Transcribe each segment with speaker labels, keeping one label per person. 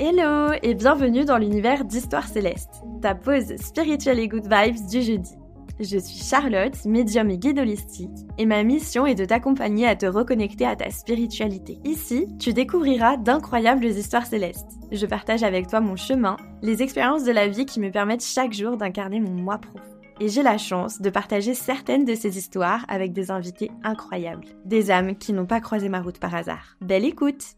Speaker 1: Hello et bienvenue dans l'univers d'Histoire Céleste, ta pause spirituelle et good vibes du jeudi. Je suis Charlotte, médium et guide holistique, et ma mission est de t'accompagner à te reconnecter à ta spiritualité. Ici, tu découvriras d'incroyables histoires célestes. Je partage avec toi mon chemin, les expériences de la vie qui me permettent chaque jour d'incarner mon moi profond. Et j'ai la chance de partager certaines de ces histoires avec des invités incroyables, des âmes qui n'ont pas croisé ma route par hasard. Belle écoute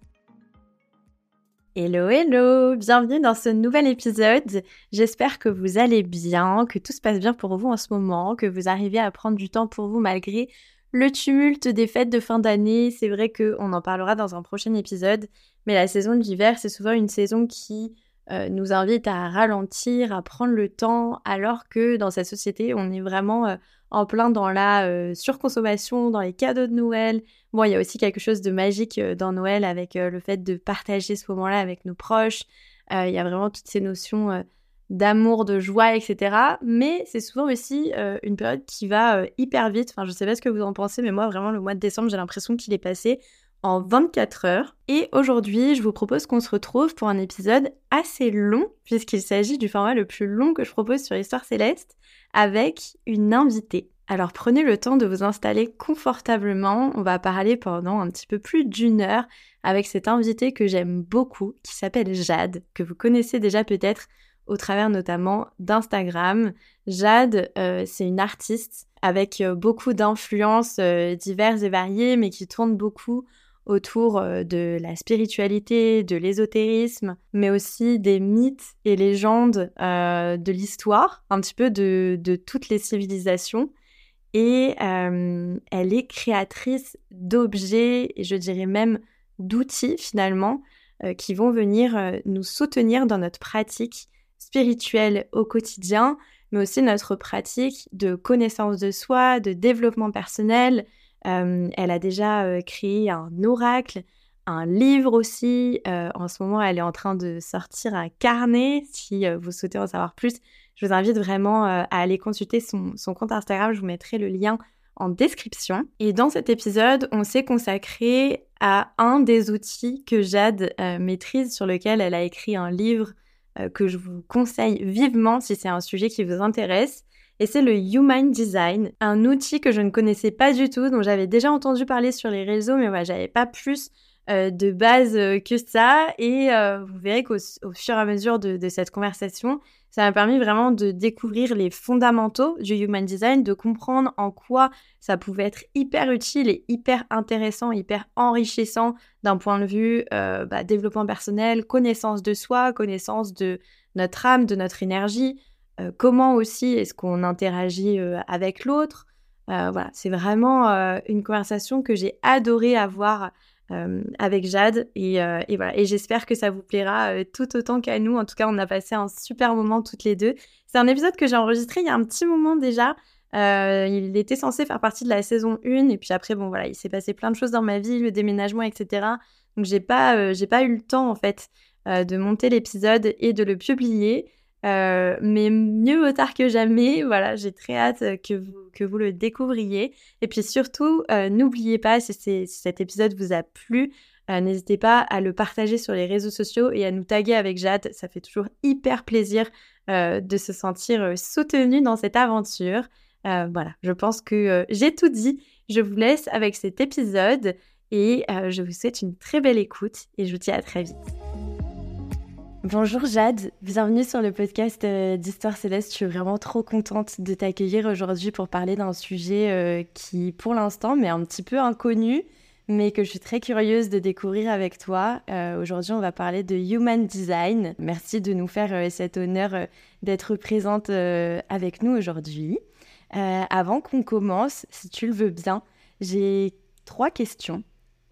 Speaker 1: Hello, hello, bienvenue dans ce nouvel épisode. J'espère que vous allez bien, que tout se passe bien pour vous en ce moment, que vous arrivez à prendre du temps pour vous malgré le tumulte des fêtes de fin d'année. C'est vrai qu'on en parlera dans un prochain épisode, mais la saison de l'hiver, c'est souvent une saison qui euh, nous invite à ralentir, à prendre le temps, alors que dans cette société, on est vraiment euh, en plein dans la euh, surconsommation, dans les cadeaux de Noël. Bon, il y a aussi quelque chose de magique dans Noël avec le fait de partager ce moment-là avec nos proches. il y a vraiment toutes ces notions d'amour, de joie, etc. Mais c'est souvent aussi une période qui va hyper vite. Enfin, je sais pas ce que vous en pensez, mais moi, vraiment, le mois de décembre, j'ai l'impression qu'il est passé en 24 heures. Et aujourd'hui, je vous propose qu'on se retrouve pour un épisode assez long, puisqu'il s'agit du format le plus long que je propose sur Histoire Céleste, avec une invitée. Alors prenez le temps de vous installer confortablement. On va parler pendant un petit peu plus d'une heure avec cette invitée que j'aime beaucoup, qui s'appelle Jade, que vous connaissez déjà peut-être au travers notamment d'Instagram. Jade, euh, c'est une artiste avec euh, beaucoup d'influences euh, diverses et variées, mais qui tourne beaucoup autour euh, de la spiritualité, de l'ésotérisme, mais aussi des mythes et légendes euh, de l'histoire, un petit peu de, toutes les civilisations. Et euh, elle est créatrice d'objets, et je dirais même d'outils finalement, qui vont venir nous soutenir dans notre pratique spirituelle au quotidien, mais aussi notre pratique de connaissance de soi, de développement personnel, elle a déjà euh, créé un oracle, un livre aussi. Euh, en ce moment, elle est en train de sortir un carnet. Si vous souhaitez en savoir plus, je vous invite vraiment à aller consulter son, compte Instagram. Je vous mettrai le lien en description. Et dans cet épisode, on s'est consacré à un des outils que Jade maîtrise, sur lequel elle a écrit un livre que je vous conseille vivement si c'est un sujet qui vous intéresse et c'est le Human Design, un outil que je ne connaissais pas du tout, dont j'avais déjà entendu parler sur les réseaux, mais voilà, j'avais pas plus euh, de base euh, que ça. Et euh, vous verrez qu'au fur et à mesure de, de cette conversation, ça m'a permis vraiment de découvrir les fondamentaux du Human Design, de comprendre en quoi ça pouvait être hyper utile et hyper intéressant, hyper enrichissant d'un point de vue bah, développement personnel, connaissance de soi, connaissance de notre âme, de notre énergie, euh, comment aussi est-ce qu'on interagit euh, avec l'autre. Euh, voilà, c'est vraiment une conversation que j'ai adoré avoir avec Jade et, voilà. Et j'espère que ça vous plaira tout autant qu'à nous. En tout cas, on a passé un super moment toutes les deux. C'est un épisode que j'ai enregistré il y a un petit moment déjà. il était censé faire partie de la saison 1 et puis après bon voilà il s'est passé plein de choses dans ma vie le déménagement etc donc j'ai pas j'ai pas eu le temps en fait de monter l'épisode et de le publier euh, mais mieux vaut tard que jamais. Voilà, j'ai très hâte que vous, que vous le découvriez. Et puis surtout, euh, n'oubliez pas, si, cet épisode vous a plu, euh, n'hésitez pas à le partager sur les réseaux sociaux et à nous taguer avec Jade. Ça fait toujours hyper plaisir de se sentir soutenu dans cette aventure. voilà, je pense que j'ai tout dit. Je vous laisse avec cet épisode et je vous souhaite une très belle écoute et je vous dis à très vite. Bonjour Jade, bienvenue sur le podcast euh, d'Histoire Céleste. Je suis vraiment trop contente de t'accueillir aujourd'hui pour parler d'un sujet euh, qui, pour l'instant, m'est un petit peu inconnu, mais que je suis très curieuse de découvrir avec toi. Euh, aujourd'hui, on va parler de Human Design. Merci de nous faire cet honneur d'être présente avec nous aujourd'hui. avant qu'on commence, si tu le veux bien, j'ai trois questions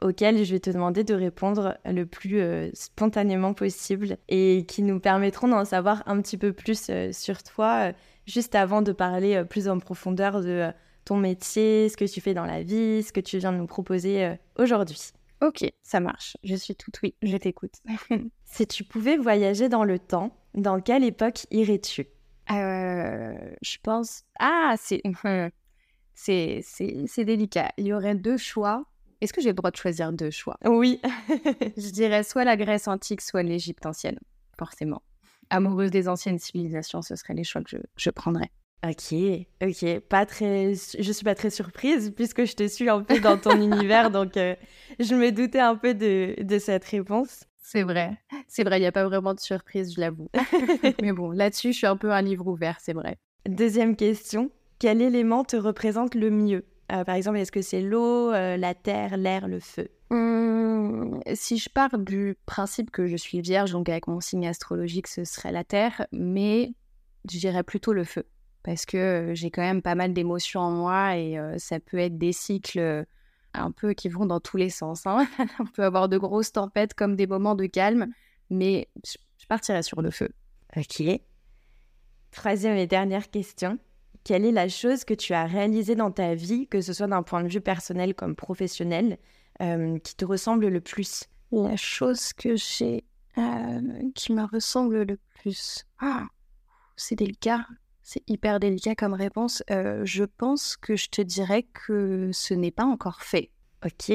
Speaker 1: auxquelles je vais te demander de répondre le plus euh, spontanément possible et qui nous permettront d'en savoir un petit peu plus euh, sur toi, euh, juste avant de parler plus en profondeur de ton métier, ce que tu fais dans la vie, ce que tu viens de nous proposer aujourd'hui.
Speaker 2: Ok, ça marche. Je suis toute oui, je t'écoute.
Speaker 1: si tu pouvais voyager dans le temps, dans quelle époque irais-tu?
Speaker 2: Je pense... Ah, c'est... c'est délicat. Il y aurait deux choix Est-ce que j'ai le droit de choisir deux choix?
Speaker 1: Oui.
Speaker 2: Je dirais soit la Grèce antique, soit l'Égypte ancienne, forcément. Amoureuse des anciennes civilisations, ce seraient les choix que je, je prendrais.
Speaker 1: Ok, ok, pas très, je suis pas très surprise puisque je te suis un peu dans ton univers, donc euh, je me doutais un peu de, de cette réponse.
Speaker 2: C'est vrai, c'est vrai, il n'y a pas vraiment de surprise, je l'avoue. Mais bon, là-dessus, je suis un peu un livre ouvert, c'est vrai.
Speaker 1: Deuxième question, quel élément te représente le mieux? Euh, Par exemple, est-ce que c'est l'eau, euh, la terre, l'air, le feu?
Speaker 2: Hum, si je pars du principe que je suis vierge, donc avec mon signe astrologique, ce serait la terre, mais je dirais plutôt le feu parce que euh, j'ai quand même pas mal d'émotions en moi et euh, ça peut être des cycles un peu qui vont dans tous les sens. hein. On peut avoir de grosses tempêtes comme des moments de calme, mais je je partirais sur le feu.
Speaker 1: Ok. Troisième et dernière question. Quelle est la chose que tu as réalisée dans ta vie, que ce soit d'un point de vue personnel comme professionnel, euh, qui te ressemble le plus?
Speaker 2: La chose que j'ai euh, qui me ressemble le plus. Ah, c'est délicat. C'est hyper délicat comme réponse. Euh, je pense que je te dirais que ce n'est pas encore fait.
Speaker 1: Ok.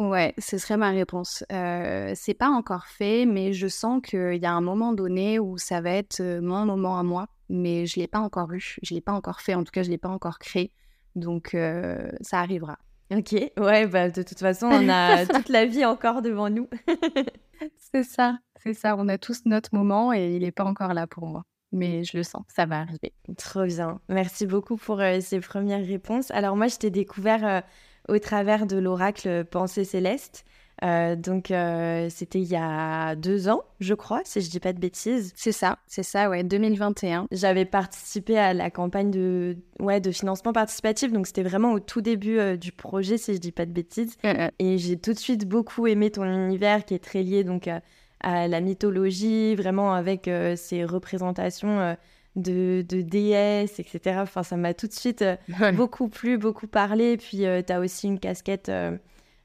Speaker 2: Ouais, ce serait ma réponse. Euh, c'est pas encore fait, mais je sens qu'il y a un moment donné où ça va être euh, mon moment à moi, mais je l'ai pas encore eu, je l'ai pas encore fait, en tout cas je l'ai pas encore créé, donc euh, ça arrivera.
Speaker 1: Ok. Ouais, bah de toute façon, on a toute la vie encore devant nous.
Speaker 2: C'est ça, c'est ça. On a tous notre moment et il n'est pas encore là pour moi, mais je le sens, ça va arriver.
Speaker 1: Trop bien. Merci beaucoup pour euh, ces premières réponses. Alors moi, je t'ai découvert euh, au travers de l'oracle Pensée céleste. Euh, donc euh, c'était il y a deux ans, je crois, si je dis pas de bêtises.
Speaker 2: C'est ça, c'est ça, ouais, 2021.
Speaker 1: J'avais participé à la campagne de, ouais, de financement participatif, donc c'était vraiment au tout début euh, du projet, si je dis pas de bêtises. Et j'ai tout de suite beaucoup aimé ton univers qui est très lié donc à, la mythologie, vraiment avec ces représentations de, de déesses, etc. Enfin, ça m'a tout de suite euh, beaucoup plu, beaucoup parlé. Puis tu as aussi une casquette euh,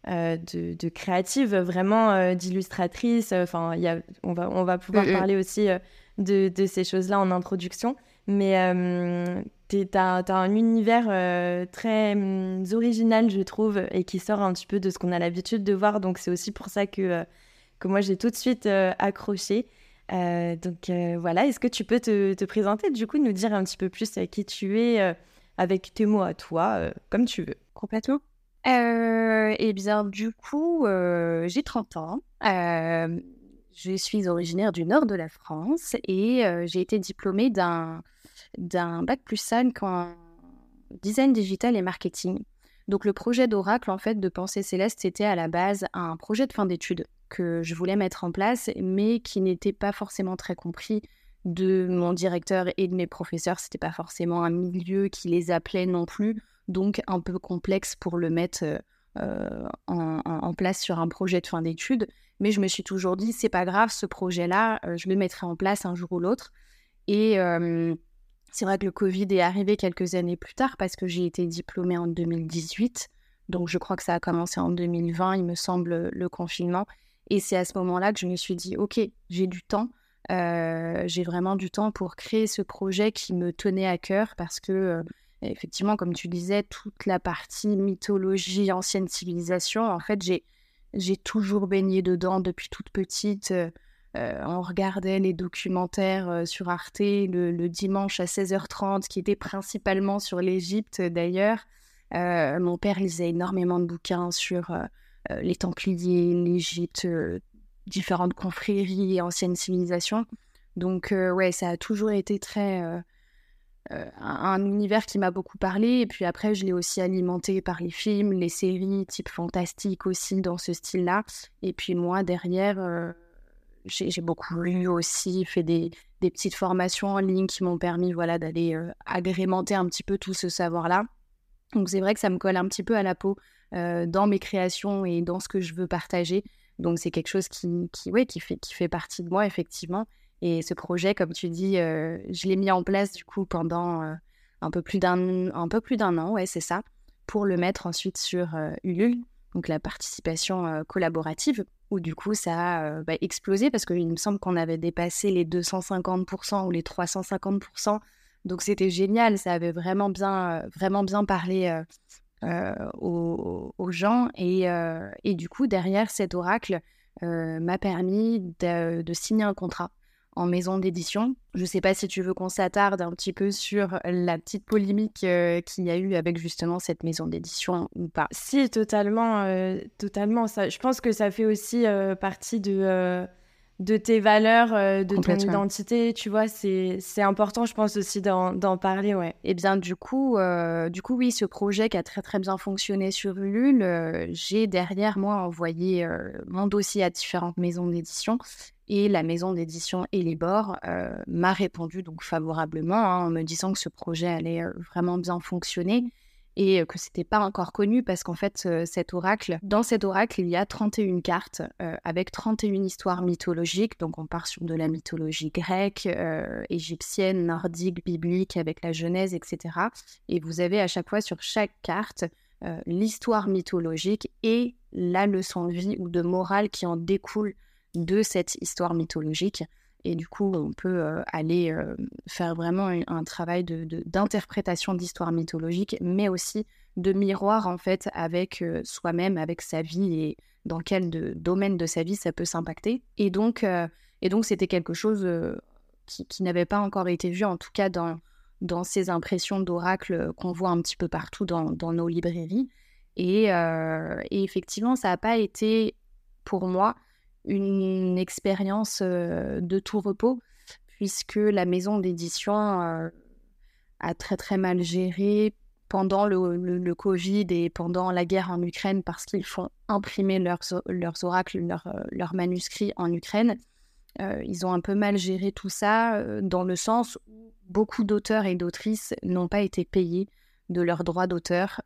Speaker 1: euh, de, de créative, vraiment euh, d'illustratrice. Enfin, y a, on, va, on va pouvoir
Speaker 2: Mm, mm.
Speaker 1: parler aussi euh, de, de ces choses-là en introduction. Mais euh, tu as, un univers euh, très hum, original, je trouve, et qui sort un petit peu de ce qu'on a l'habitude de voir. Donc, c'est aussi pour ça que, euh, que moi, j'ai tout de suite euh, accroché. Euh, donc, euh, voilà. Est-ce que tu peux te, te présenter, du coup, nous dire un petit peu plus euh, qui tu es avec tes mots à toi, comme tu veux?
Speaker 2: Complètement. Eh bien, du coup, j'ai 30 ans. Je suis originaire du nord de la France et j'ai été diplômée d'un d'un bac plus 5 en design digital et marketing. Donc, le projet d'Oracle, en fait, de Pensée Céleste, c'était à la base un projet de fin d'études que je voulais mettre en place, mais qui n'était pas forcément très compris de mon directeur et de mes professeurs. C'était pas forcément un milieu qui les appelait non plus donc un peu complexe pour le mettre euh, euh, en, place sur un projet de fin d'études. Mais je me suis toujours dit, c'est pas grave, ce projet-là, euh, je le mettrai en place un jour ou l'autre. Et c'est vrai que le Covid est arrivé quelques années plus tard parce que j'ai été diplômée en 2018. Donc je crois que ça a commencé en 2020, il me semble, le confinement. Et c'est à ce moment-là que je me suis dit, OK, j'ai du temps. Euh, j'ai vraiment du temps pour créer ce projet qui me tenait à cœur parce que euh, effectivement, comme tu disais, toute la partie mythologie, ancienne civilisation, en fait, j'ai, toujours baigné dedans depuis toute petite. Euh, on regardait les documentaires sur Arte le, le dimanche à 16h30, qui étaient principalement sur l'Égypte d'ailleurs. Mon père lisait énormément de bouquins sur les Templiers, l'Égypte, euh, différentes confréries anciennes civilisations. Donc, euh, ouais, ça a toujours été très. euh, euh, un, un univers qui m'a beaucoup parlé. Et puis après, je l'ai aussi alimenté par les films, les séries, type fantastique aussi, dans ce style-là. Et puis moi, derrière, euh, j'ai beaucoup lu aussi, fait des, petites formations en ligne qui m'ont permis voilà, d'aller euh, agrémenter un petit peu tout ce savoir-là. Donc c'est vrai que ça me colle un petit peu à la peau euh, dans mes créations et dans ce que je veux partager. Donc c'est quelque chose qui, qui, ouais, qui, fait, qui fait partie de moi, effectivement. Et ce projet, comme tu dis, euh, je l'ai mis en place du coup pendant euh, un peu plus d'un un peu plus d'un an, ouais, c'est ça, pour le mettre ensuite sur Ulule, donc la participation collaborative, où du coup ça a bah, explosé parce qu'il me semble qu'on avait dépassé les 250% ou les 350%. Donc c'était génial, ça avait vraiment bien, vraiment bien parlé euh, aux, gens. Et, et, du coup, derrière cet oracle m'a permis de, signer un contrat en maison d'édition. Je ne sais pas si tu veux qu'on s'attarde un petit peu sur la petite polémique euh, qu'il y a eu avec justement cette maison d'édition ou pas.
Speaker 1: Si, totalement, euh, totalement. Ça, je pense que ça fait aussi euh, partie de de tes valeurs, de ton identité, tu vois, c'est important, je pense aussi d'en parler, ouais.
Speaker 2: Et eh bien, du coup, du coup, oui, ce projet qui a très très bien fonctionné sur Ulule, j'ai derrière moi envoyé mon dossier à différentes maisons d'édition et la maison d'édition Elibor euh, m'a répondu donc favorablement hein, en me disant que ce projet allait euh, vraiment bien fonctionner et que c'était pas encore connu parce qu'en fait cet oracle, dans cet oracle il y a 31 cartes avec 31 histoires mythologiques, donc on part sur de la mythologie grecque, égyptienne, nordique, biblique avec la Genèse, etc. Et vous avez à chaque fois sur chaque carte l'histoire mythologique et la leçon de vie ou de morale qui en découle de cette histoire mythologique. Et du coup, on peut aller faire vraiment un, travail d'interprétation d'histoire mythologique, mais aussi de miroir en fait avec soi-même, avec sa vie et dans quel domaine de sa vie ça peut s'impacter. Et donc, et c'était quelque chose qui, n'avait pas encore été vu, en tout cas dans, dans ces impressions d'oracle qu'on voit un petit peu partout dans, nos librairies. Et, et effectivement, ça n'a pas été pour moi une expérience de tout repos, puisque la maison d'édition a très très mal géré pendant le, Covid et pendant la guerre en Ukraine parce qu'ils font imprimer leurs, leurs oracles, leurs, manuscrits en Ukraine. ils ont un peu mal géré tout ça dans le sens où beaucoup d'auteurs et d'autrices n'ont pas été payés de leurs droits d'auteur,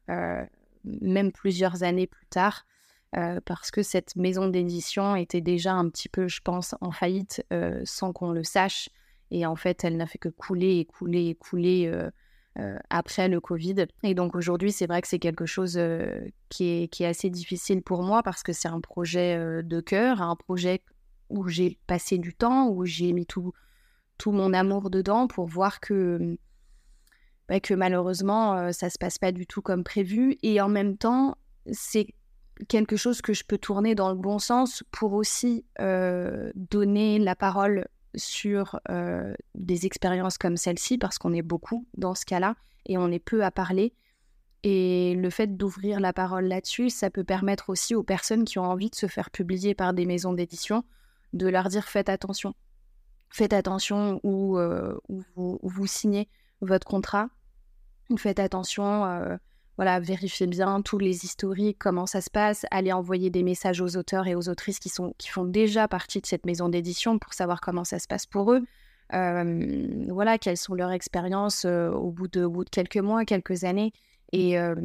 Speaker 2: même plusieurs années plus tard. Euh, parce que cette maison d'édition était déjà un petit peu, je pense, en faillite euh, sans qu'on le sache. Et en fait, elle n'a fait que couler et couler et couler euh, après le Covid. Et donc aujourd'hui, c'est vrai que c'est quelque chose qui est, assez difficile pour moi parce que c'est un projet de cœur, un projet où j'ai passé du temps, où j'ai mis tout, mon amour dedans pour voir que, bah, que malheureusement, ça se passe pas du tout comme prévu. Et en même temps, c'est quelque chose que je peux tourner dans le bon sens pour aussi euh, donner la parole sur euh, des expériences comme celle-ci, parce qu'on est beaucoup dans ce cas-là et on est peu à parler. Et le fait d'ouvrir la parole là-dessus, ça peut permettre aussi aux personnes qui ont envie de se faire publier par des maisons d'édition de leur dire faites attention. Faites attention où, euh, vous, vous, signez votre contrat. Faites attention voilà, vérifiez bien tous les historiques, comment ça se passe, allez envoyer des messages aux auteurs et aux autrices qui, sont, qui font déjà partie de cette maison d'édition pour savoir comment ça se passe pour eux. Euh, voilà, quelles sont leurs expériences euh, au, bout de, bout de quelques mois, quelques années. Et euh,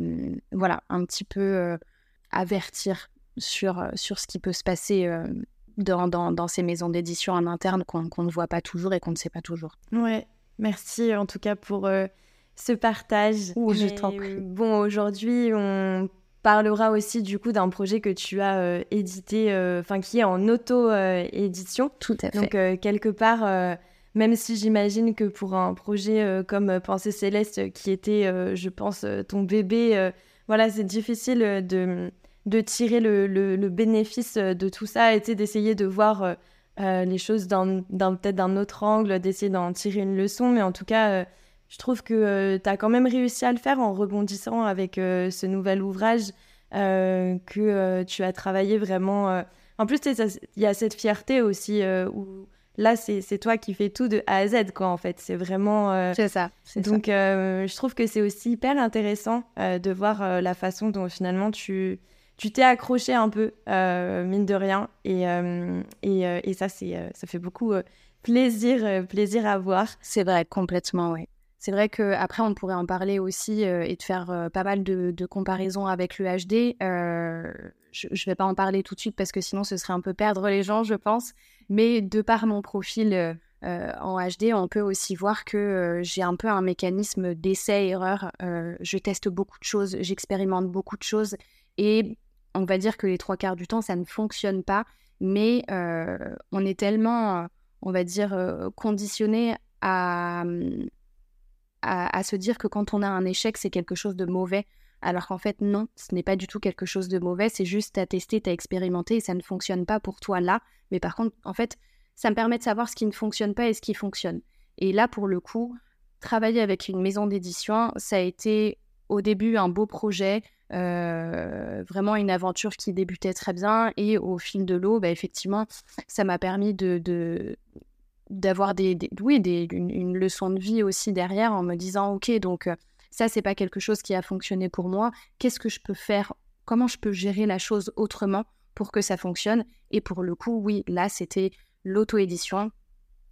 Speaker 2: voilà, un petit peu avertir sur, sur ce qui peut se passer dans, dans, ces maisons d'édition en interne qu'on ne voit pas toujours et qu'on ne sait pas toujours.
Speaker 1: Ouais, merci en tout cas pour ce partage.
Speaker 2: je t'en prie.
Speaker 1: Bon, aujourd'hui, on parlera aussi du coup d'un projet que tu as euh, édité, euh, enfin qui est en auto-édition.
Speaker 2: Tout à fait.
Speaker 1: Donc, euh, quelque part, même si j'imagine que pour un projet comme Pensée Céleste, qui était, je pense, ton bébé, voilà, c'est difficile de, de tirer le, le, bénéfice de tout ça et d'essayer de voir les choses dans, peut-être d'un autre angle, d'essayer d'en tirer une leçon. Mais en tout cas, je trouve que euh, tu as quand même réussi à le faire en rebondissant avec euh, ce nouvel ouvrage euh, que tu as travaillé vraiment. En plus, il y a cette fierté aussi où là, c'est toi qui fais tout de A à Z, quoi, en fait. C'est vraiment.
Speaker 2: c'est ça.
Speaker 1: Donc, je trouve que c'est aussi hyper intéressant de voir la façon dont finalement tu tu t'es accroché un peu, mine de rien. Et, et, et ça, c'est, ça fait beaucoup plaisir, plaisir à voir.
Speaker 2: C'est vrai, complètement, oui. C'est vrai qu'après, on pourrait en parler aussi euh, et de faire euh, pas mal de, comparaisons avec le HD. Euh, je ne vais pas en parler tout de suite parce que sinon, ce serait un peu perdre les gens, je pense. Mais de par mon profil en HD, on peut aussi voir que j'ai un peu un mécanisme d'essai-erreur. je teste beaucoup de choses, j'expérimente beaucoup de choses. Et on va dire que les trois quarts du temps, ça ne fonctionne pas. Mais on est tellement, on va dire, conditionné à, à, se dire que quand on a un échec, c'est quelque chose de mauvais, Alors qu'en fait, non, ce n'est pas du tout quelque chose de mauvais, c'est juste à tester, à expérimenté et ça ne fonctionne pas pour toi là. Mais par contre, en fait, ça me permet de savoir ce qui ne fonctionne pas et ce qui fonctionne. Et là, pour le coup, travailler avec une maison d'édition, ça a été au début un beau projet, euh, vraiment une aventure qui débutait très bien. Et au fil de l'eau, bah, effectivement, ça m'a permis de, d'avoir des, oui, une, leçon de vie aussi derrière en me disant, OK, donc euh, ça, c'est pas quelque chose qui a fonctionné pour moi. Qu'est-ce que je peux faire? Comment je peux gérer la chose autrement pour que ça fonctionne? Et pour le coup, oui, là, c'était l'auto-édition.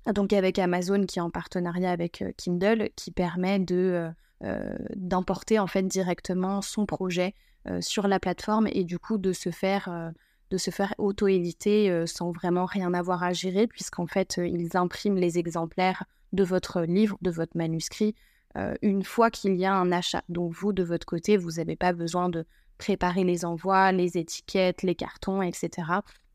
Speaker 2: Donc avec Amazon qui est en partenariat avec euh, Kindle, qui permet de euh, d'importer en fait directement son projet sur la plateforme et du coup de se faire de se faire auto-éditer sans vraiment rien avoir à gérer, puisqu'en fait, ils impriment les exemplaires de votre livre, de votre manuscrit, une fois qu'il y a un achat. Donc vous, de votre côté, vous n'avez pas besoin de préparer les envois, les étiquettes, les cartons, etc.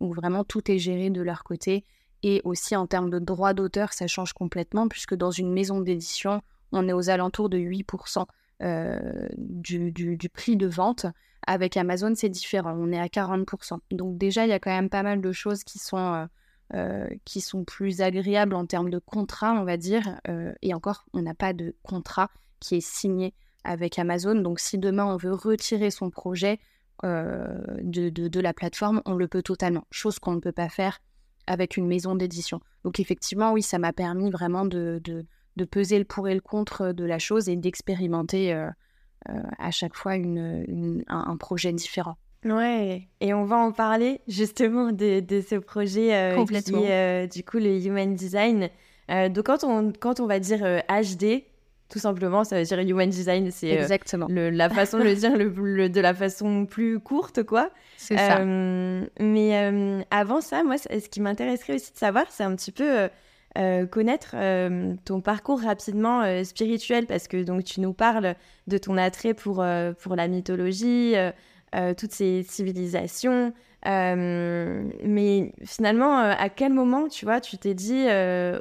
Speaker 2: Donc vraiment, tout est géré de leur côté. Et aussi en termes de droit d'auteur, ça change complètement, puisque dans une maison d'édition, on est aux alentours de 8% euh, du, prix de vente. Avec Amazon, c'est différent, on est à 40%. Donc déjà, il y a quand même pas mal de choses qui sont, euh, euh, plus agréables en termes de contrat, on va dire. et encore, on n'a pas de contrat qui est signé avec Amazon. Donc si demain, on veut retirer son projet de, la plateforme, on le peut totalement. Chose qu'on ne peut pas faire avec une maison d'édition. Donc effectivement, oui, ça m'a permis vraiment de peser le pour et le contre de la chose et d'expérimenter euh, euh, à chaque fois une, un, projet différent.
Speaker 1: Ouais, et on va en parler justement de, de ce projet euh, qui est du coup le Human Design. donc quand on, quand on va dire HD, tout simplement, ça veut dire Human Design, c'est
Speaker 2: exactement
Speaker 1: la façon de le dire le, de la façon plus courte, quoi.
Speaker 2: C'est ça.
Speaker 1: Mais avant ça, moi, ce qui m'intéresserait aussi de savoir, c'est un petit peu euh, connaître euh, ton parcours rapidement euh, spirituel parce que donc tu nous parles de ton attrait pour, pour la mythologie, toutes ces civilisations. mais finalement, à quel moment, tu vois, tu t'es dit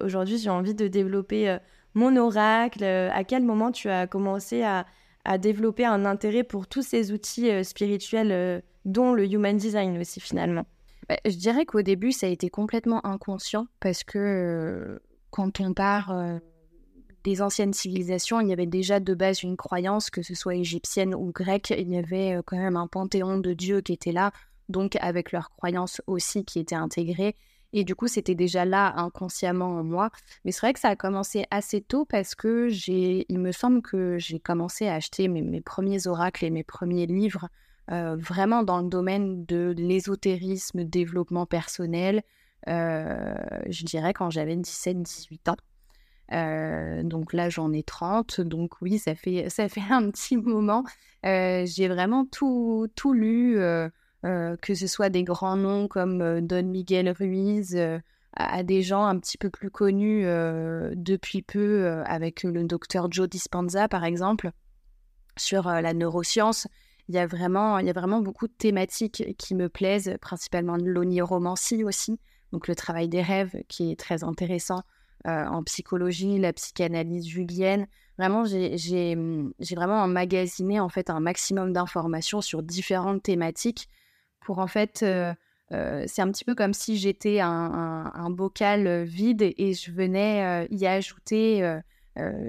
Speaker 1: aujourd'hui j'ai envie de développer mon oracle À quel moment tu as commencé à, à développer un intérêt pour tous ces outils spirituels, dont le human design aussi finalement?
Speaker 2: Bah, je dirais qu'au début, ça a été complètement inconscient parce que quand on part des anciennes civilisations, il y avait déjà de base une croyance, que ce soit égyptienne ou grecque, il y avait quand même un panthéon de dieux qui était là, donc avec leurs croyances aussi qui étaient intégrées. Et du coup, c'était déjà là inconsciemment en moi. Mais c'est vrai que ça a commencé assez tôt parce que j'ai, il me semble que j'ai commencé à acheter mes premiers oracles et mes premiers livres euh, vraiment dans le domaine de l'ésotérisme, développement personnel, euh, je dirais quand j'avais 17-18 ans. Euh, donc là, j'en ai 30. Donc oui, ça fait, ça fait un petit moment. J'ai vraiment tout, tout lu, que ce soit des grands noms comme Don Miguel Ruiz, à des gens un petit peu plus connus depuis peu, avec le docteur Joe Dispenza, par exemple, sur la neuroscience il y a vraiment, il y a vraiment beaucoup de thématiques qui me plaisent, principalement l'oniromancie aussi, donc le travail des rêves qui est très intéressant euh, en psychologie, la psychanalyse julienne. Vraiment, j'ai vraiment emmagasiné en fait un maximum d'informations sur différentes thématiques pour en fait euh, euh, c'est un petit peu comme si j'étais un, bocal vide et je venais y ajouter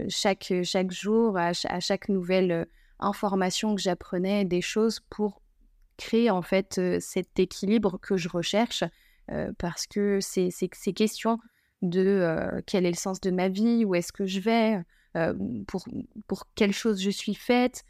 Speaker 2: chaque, chaque jour, à chaque nouvelle informations que j'apprenais, des choses pour créer en fait euh, cet équilibre que je recherche euh, parce que c'est ces questions de euh, quel est le sens de ma vie, où est-ce que je vais, pour, pour quelle chose je suis faite,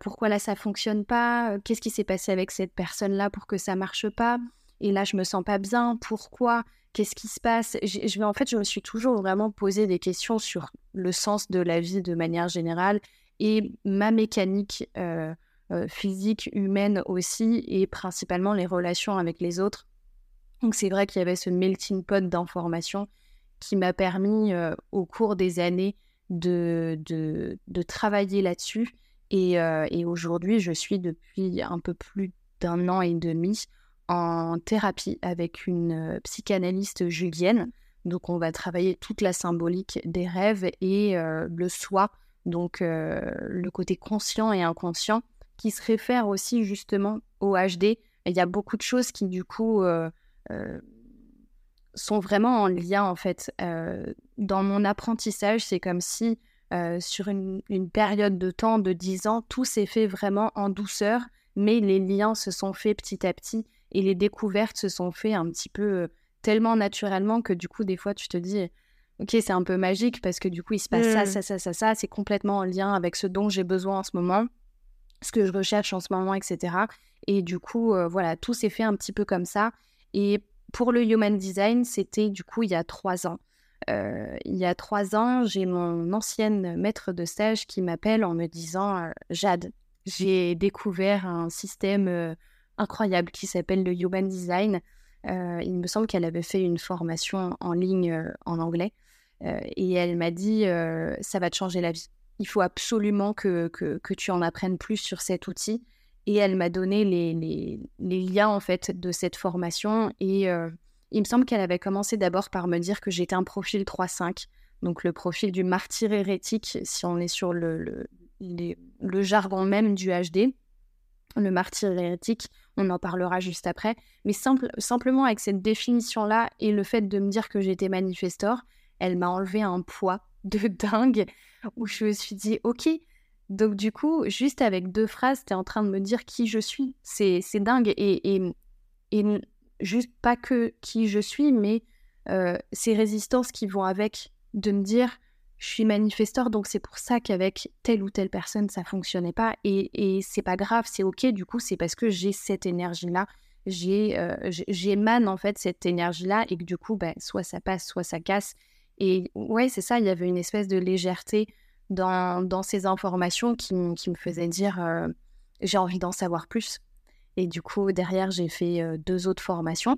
Speaker 2: pourquoi là ça fonctionne pas, qu'est-ce qui s'est passé avec cette personne-là pour que ça marche pas, et là je me sens pas bien, pourquoi, qu'est-ce qui se passe je, En fait, je me suis toujours vraiment posé des questions sur le sens de la vie de manière générale et ma mécanique euh, euh, physique, humaine aussi, et principalement les relations avec les autres. Donc c'est vrai qu'il y avait ce melting pot d'informations qui m'a permis euh, au cours des années de, de, travailler là-dessus. Et, et aujourd'hui, je suis depuis un peu plus d'un an et demi en thérapie avec une psychanalyste julienne. Donc on va travailler toute la symbolique des rêves et le soi donc euh, le côté conscient et inconscient qui se réfère aussi justement au HD. Il y a beaucoup de choses qui du coup sont vraiment en lien en fait. dans mon apprentissage, c'est comme si sur une, période de temps de 10 ans, tout s'est fait vraiment en douceur, mais les liens se sont faits petit à petit et les découvertes se sont faits un petit peu tellement naturellement que du coup, des fois, tu te dis, ok, c'est un peu magique parce que du coup, il se passe ça, mmh. ça, ça, ça, ça, c'est complètement en lien avec ce dont j'ai besoin en ce moment, ce que je recherche en ce moment, etc. Et du coup, voilà, tout s'est fait un petit peu comme ça. Et pour le Human Design, c'était du coup il y a trois ans. Euh, il y a trois ans, j'ai mon ancienne maître de stage qui m'appelle en me disant euh, Jade, j'ai découvert un système euh, incroyable qui s'appelle le Human Design. Il me semble qu'elle avait fait une formation en ligne en anglais et elle m'a dit ça va te changer la vie. Il faut absolument que, que, tu en apprennes plus sur cet outil. Et elle m'a donné les, les, liens en fait de cette formation et il me semble qu'elle avait commencé d'abord par me dire que j'étais un profil 3-5, donc le profil du martyr hérétique, si on est sur le, le, jargon même du HD. Le martyr hérétique, on en parlera juste après. Mais simple, simplement avec cette définition-là et le fait de me dire que j'étais manifestor, elle m'a enlevé un poids de dingue où je me suis dit, ok, donc du coup, juste avec deux phrases, tu es en train de me dire qui je suis. C'est dingue. Et, et, juste pas que qui je suis, mais euh, ces résistances qui vont avec, de me dire je suis manifesteur, donc c'est pour ça qu'avec telle ou telle personne ça fonctionnait pas, et, et c'est pas grave, c'est ok, du coup c'est parce que j'ai cette énergie-là, euh, j'émane en fait cette énergie-là, et que du coup ben, soit ça passe, soit ça casse, et ouais c'est ça, il y avait une espèce de légèreté dans, ces informations qui, me faisait dire euh, j'ai envie d'en savoir plus. Et du coup, derrière, j'ai fait deux autres formations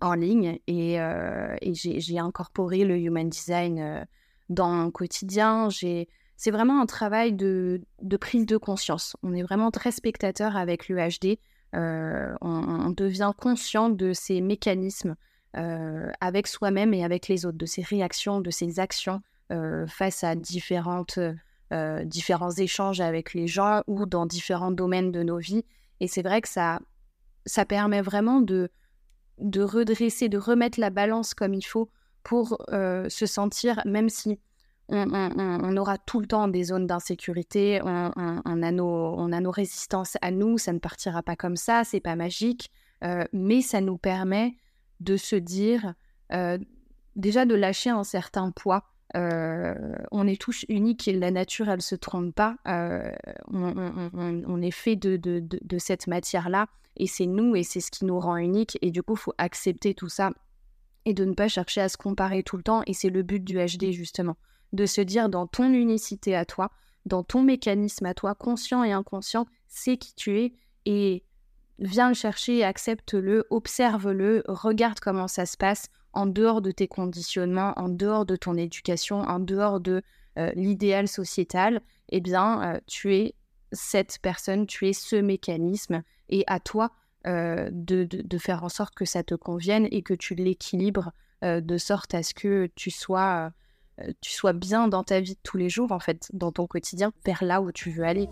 Speaker 2: en ligne et, j'ai incorporé le human design dans mon quotidien. C'est vraiment un travail de, prise de conscience. On est vraiment très spectateur avec l'UHD. Euh, on, devient conscient de ces mécanismes avec soi-même et avec les autres, de ses réactions, de ses actions face à différentes, différents échanges avec les gens ou dans différents domaines de nos vies. Et c'est vrai que ça, permet vraiment de redresser, de remettre la balance comme il faut pour euh, se sentir, même si on, aura tout le temps des zones d'insécurité, on, a nos, résistances à nous, ça ne partira pas comme ça, c'est pas magique, euh, mais ça nous permet de se dire, euh, déjà de lâcher un certain poids on est tous uniques et la nature, elle se trompe pas. On, est fait de, cette matière-là et c'est nous et c'est ce qui nous rend uniques. Et du coup, il faut accepter tout ça et de ne pas chercher à se comparer tout le temps. Et c'est le but du HD, justement. De se dire dans ton unicité à toi, dans ton mécanisme à toi, conscient et inconscient, c'est qui tu es et viens le chercher, accepte-le, observe-le, regarde comment ça se passe en dehors de tes conditionnements, en dehors de ton éducation, en dehors de euh, l'idéal sociétal, eh bien, euh, tu es cette personne, tu es ce mécanisme, et à toi euh, de, de, faire en sorte que ça te convienne et que tu l'équilibres de sorte à ce que tu sois, tu sois bien dans ta vie de tous les jours, en fait, dans ton quotidien, vers là où tu veux aller.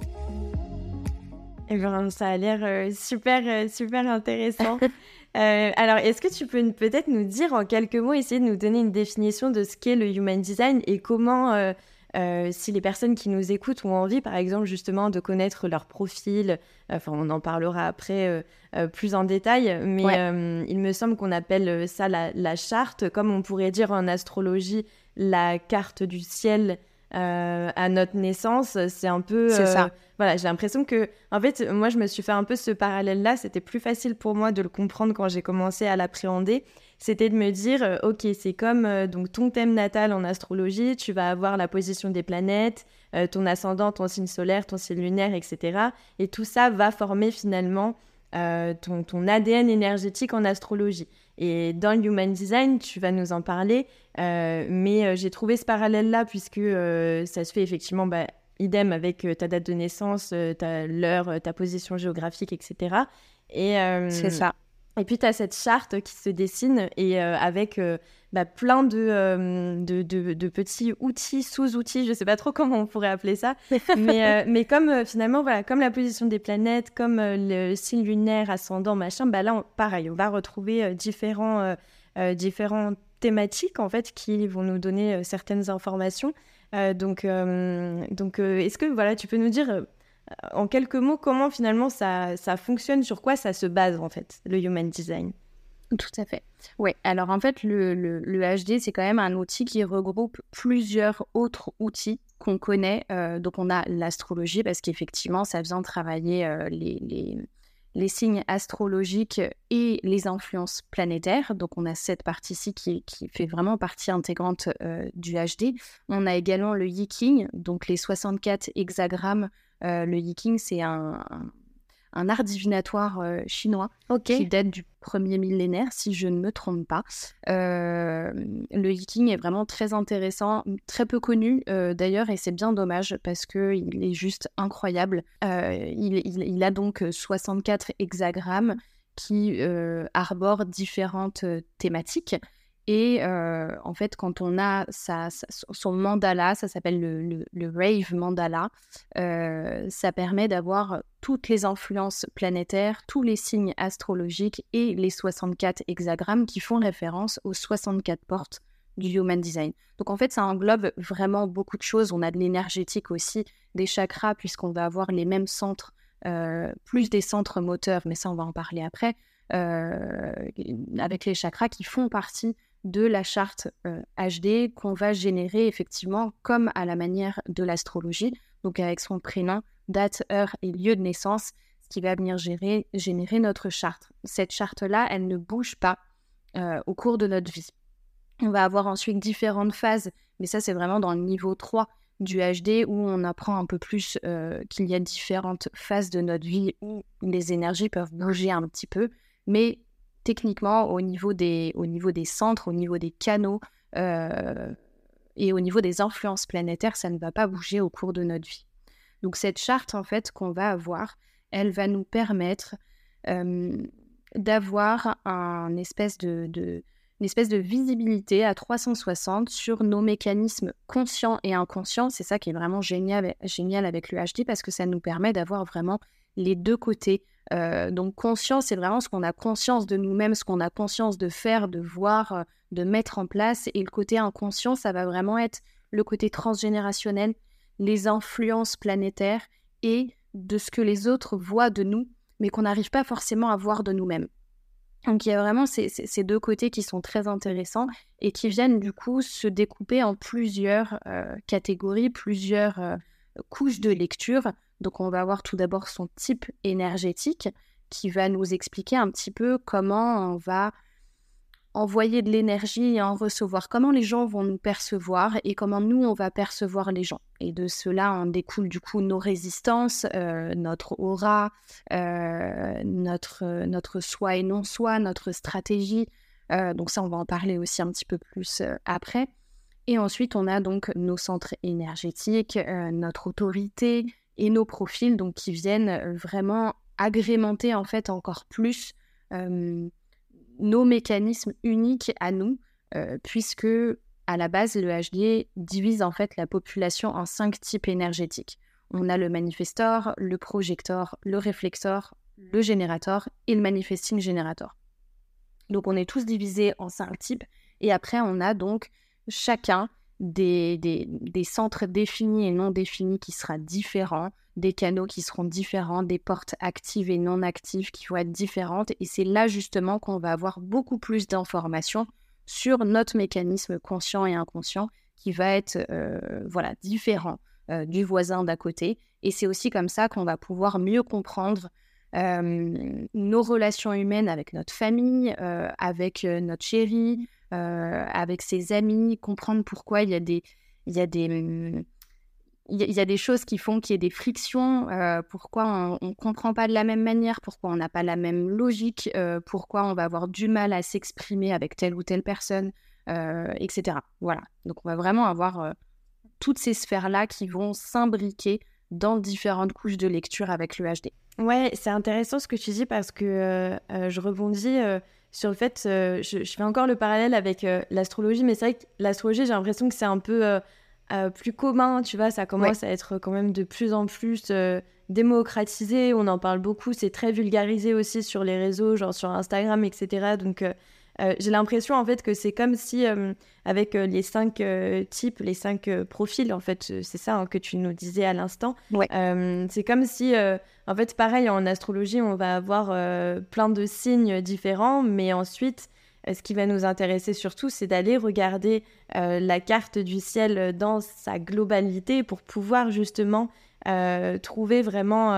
Speaker 1: Eh bien, ça a l'air super, super intéressant. Euh, alors, est-ce que tu peux peut-être nous dire en quelques mots, essayer de nous donner une définition de ce qu'est le human design et comment, euh, euh, si les personnes qui nous écoutent ont envie, par exemple, justement, de connaître leur profil, enfin, on en parlera après plus en détail, mais il me semble qu'on appelle ça la, charte, comme on pourrait dire en astrologie la carte du ciel euh, à notre naissance, c'est un peu.
Speaker 2: C'est ça. Euh,
Speaker 1: voilà, j'ai l'impression que, en fait, moi, je me suis fait un peu ce parallèle-là. C'était plus facile pour moi de le comprendre quand j'ai commencé à l'appréhender. C'était de me dire, euh, ok, c'est comme donc ton thème natal en astrologie. Tu vas avoir la position des planètes, ton ascendant, ton signe solaire, ton signe lunaire, etc. Et tout ça va former finalement ton, ADN énergétique en astrologie. Et dans le Human Design, tu vas nous en parler, euh, mais euh, j'ai trouvé ce parallèle-là puisque euh, ça se fait effectivement bah, idem avec ta date de naissance, ta l'heure, ta position géographique, etc.
Speaker 2: Et c'est ça.
Speaker 1: Et puis, tu as cette charte qui se dessine et avec bah, plein de, de, de, petits outils, sous-outils, je ne sais pas trop comment on pourrait appeler ça, mais, mais comme finalement, voilà, comme la position des planètes, comme le signe lunaire, ascendant, machin, bah là, pareil, on va retrouver différents, différents thématiques en fait qui vont nous donner certaines informations. donc, donc est-ce que voilà, tu peux nous dire en quelques mots, comment finalement ça, ça fonctionne, sur quoi ça se base en fait, le Human Design?
Speaker 2: Tout à fait. Oui, alors en fait, le, le, HD, c'est quand même un outil qui regroupe plusieurs autres outils qu'on connaît. Euh, donc, on a l'astrologie, parce qu'effectivement, ça vient travailler euh, les, les, les, signes astrologiques et les influences planétaires. Donc, on a cette partie-ci qui, qui, fait vraiment partie intégrante euh, du HD. On a également le Yiking, donc les 64 hexagrammes euh, le yiking, c'est un, art divinatoire euh, chinois qui date du premier millénaire, si je ne me trompe pas. Euh, le yiking est vraiment très intéressant, très peu connu d'ailleurs, et c'est bien dommage parce qu'il est juste incroyable. Il, a donc 64 hexagrammes qui arborent différentes thématiques. Et en fait, quand on a son mandala, ça s'appelle le, Rave Mandala, ça permet d'avoir toutes les influences planétaires, tous les signes astrologiques et les 64 hexagrammes qui font référence aux 64 portes du Human Design. Donc en fait, ça englobe vraiment beaucoup de choses. On a de l'énergétique aussi, des chakras, puisqu'on va avoir les mêmes centres, plus des centres moteurs, mais ça, on va en parler après, avec les chakras qui font partie de la charte HD euh, qu'on va générer effectivement comme à la manière de l'astrologie, donc avec son prénom, date, heure et lieu de naissance, ce qui va venir générer notre charte. Cette charte-là, elle ne bouge pas euh, au cours de notre vie. On va avoir ensuite différentes phases, mais ça c'est vraiment dans le niveau 3 du HD où on apprend un peu plus euh, qu'il y a différentes phases de notre vie où les énergies peuvent bouger un petit peu, mais techniquement au niveau des, centres, au niveau des canaux euh, et au niveau des influences planétaires, ça ne va pas bouger au cours de notre vie. Donc cette charte en fait qu'on va avoir, elle va nous permettre euh, d'avoir un espèce de, une espèce de visibilité à 360 sur nos mécanismes conscients et inconscients. C'est ça qui est vraiment génial, génial avec le HD parce que ça nous permet d'avoir vraiment les deux côtés euh, donc conscience, c'est vraiment ce qu'on a conscience de nous-mêmes, ce qu'on a conscience de faire, de voir, euh, de mettre en place. Et le côté inconscient, ça va vraiment être le côté transgénérationnel, les influences planétaires et de ce que les autres voient de nous, mais qu'on n'arrive pas forcément à voir de nous-mêmes. Donc il y a vraiment ces, deux côtés qui sont très intéressants et qui viennent du coup se découper en plusieurs euh, catégories, plusieurs couches de lecture donc on va avoir tout d'abord son type énergétique qui va nous expliquer un petit peu comment on va envoyer de l'énergie et en recevoir, comment les gens vont nous percevoir et comment nous, on va percevoir les gens. Et de cela, en découle du coup nos résistances, euh, notre aura, euh, notre, notre soi et non-soi, notre stratégie. Euh, donc ça, on va en parler aussi un petit peu plus après. Et ensuite, on a donc nos centres énergétiques, notre autorité, et nos profils, qui viennent euh, vraiment agrémenter en fait encore plus nos mécanismes uniques à nous, euh, puisque à la base le HD divise en fait la population en cinq types énergétiques. On a le manifestor, le projector, le réflector, le générateur et le manifesting générateur. Donc on est tous divisés en cinq types et après on a donc chacun des, centres définis et non définis qui sera différents, des canaux qui seront différents, des portes actives et non actives qui vont être différentes. Et c'est là justement qu'on va avoir beaucoup plus d'informations sur notre mécanisme conscient et inconscient qui va être euh, voilà, différent euh, du voisin d'à côté. Et c'est aussi comme ça qu'on va pouvoir mieux comprendre euh, nos relations humaines avec notre famille, avec notre chérie, avec ses amis, comprendre pourquoi il y a des, il y a des, il y, a des choses qui font qu'il y ait des frictions, euh, pourquoi on ne comprend pas de la même manière, pourquoi on n'a pas la même logique, euh, pourquoi on va avoir du mal à s'exprimer avec telle ou telle personne, etc. Voilà. Donc on va vraiment avoir toutes ces sphères-là qui vont s'imbriquer dans différentes couches de lecture avec le HD.
Speaker 1: Ouais, c'est intéressant ce que tu dis parce que je rebondis sur le fait, je, fais encore le parallèle avec l'astrologie, mais c'est vrai que l'astrologie, j'ai l'impression que c'est un peu plus commun, tu vois, ça commence à être quand même de plus en plus démocratisé, on en parle beaucoup, c'est très vulgarisé aussi sur les réseaux, genre sur Instagram, etc. Donc euh, euh, j'ai l'impression en fait que c'est comme si euh, avec les cinq types, les cinq profils, en fait, c'est ça hein, que tu nous disais à l'instant. c'est comme si, en fait, pareil en astrologie, on va avoir plein de signes différents, mais ensuite ce qui va nous intéresser surtout, c'est d'aller regarder la carte du ciel dans sa globalité pour pouvoir justement euh, trouver vraiment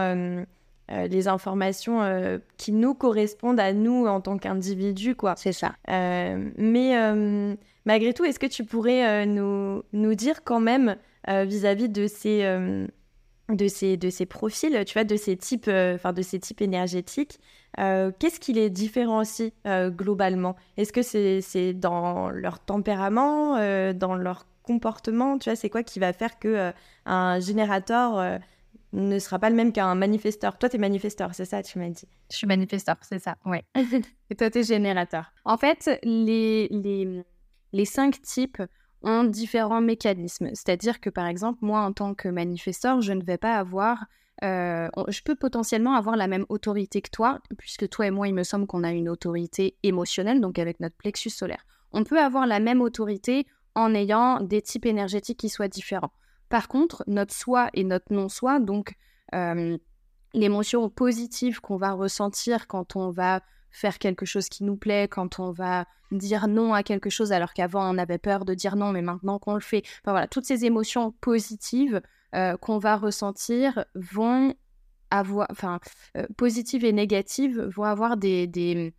Speaker 1: euh, euh, les informations qui nous correspondent à nous en tant qu'individus, quoi.
Speaker 2: C'est ça.
Speaker 1: mais malgré tout, est-ce que tu pourrais nous, nous dire quand même vis-à-vis de ces de ces de ces profils, tu vois, de ces types, enfin de ces types énergétiques, qu'est-ce qui les différencie globalement? Est-ce que c'est dans leur tempérament, dans leur comportement? Tu vois, c'est quoi qui va faire que euh, un générateur euh, ne sera pas le même qu'un manifesteur Toi, tu es manifesteur, c'est ça, tu m'as dit.
Speaker 2: Je suis manifesteur, c'est ça, ouais. Et toi, tu es générateur. En fait, les, les, les cinq types ont différents mécanismes. C'est-à-dire que, par exemple, moi, en tant que manifesteur, je ne vais pas avoir euh, je peux potentiellement avoir la même autorité que toi, puisque toi et moi, il me semble qu'on a une autorité émotionnelle, donc avec notre plexus solaire. On peut avoir la même autorité en ayant des types énergétiques qui soient différents. Par contre, notre soi et notre non-soi, donc euh, l'émotion positive qu'on va ressentir quand on va faire quelque chose qui nous plaît, quand on va dire non à quelque chose alors qu'avant on avait peur de dire non, mais maintenant qu'on le fait. Enfin voilà, toutes ces émotions positives euh, qu'on va ressentir vont avoir, enfin, euh, positives et négatives vont avoir des,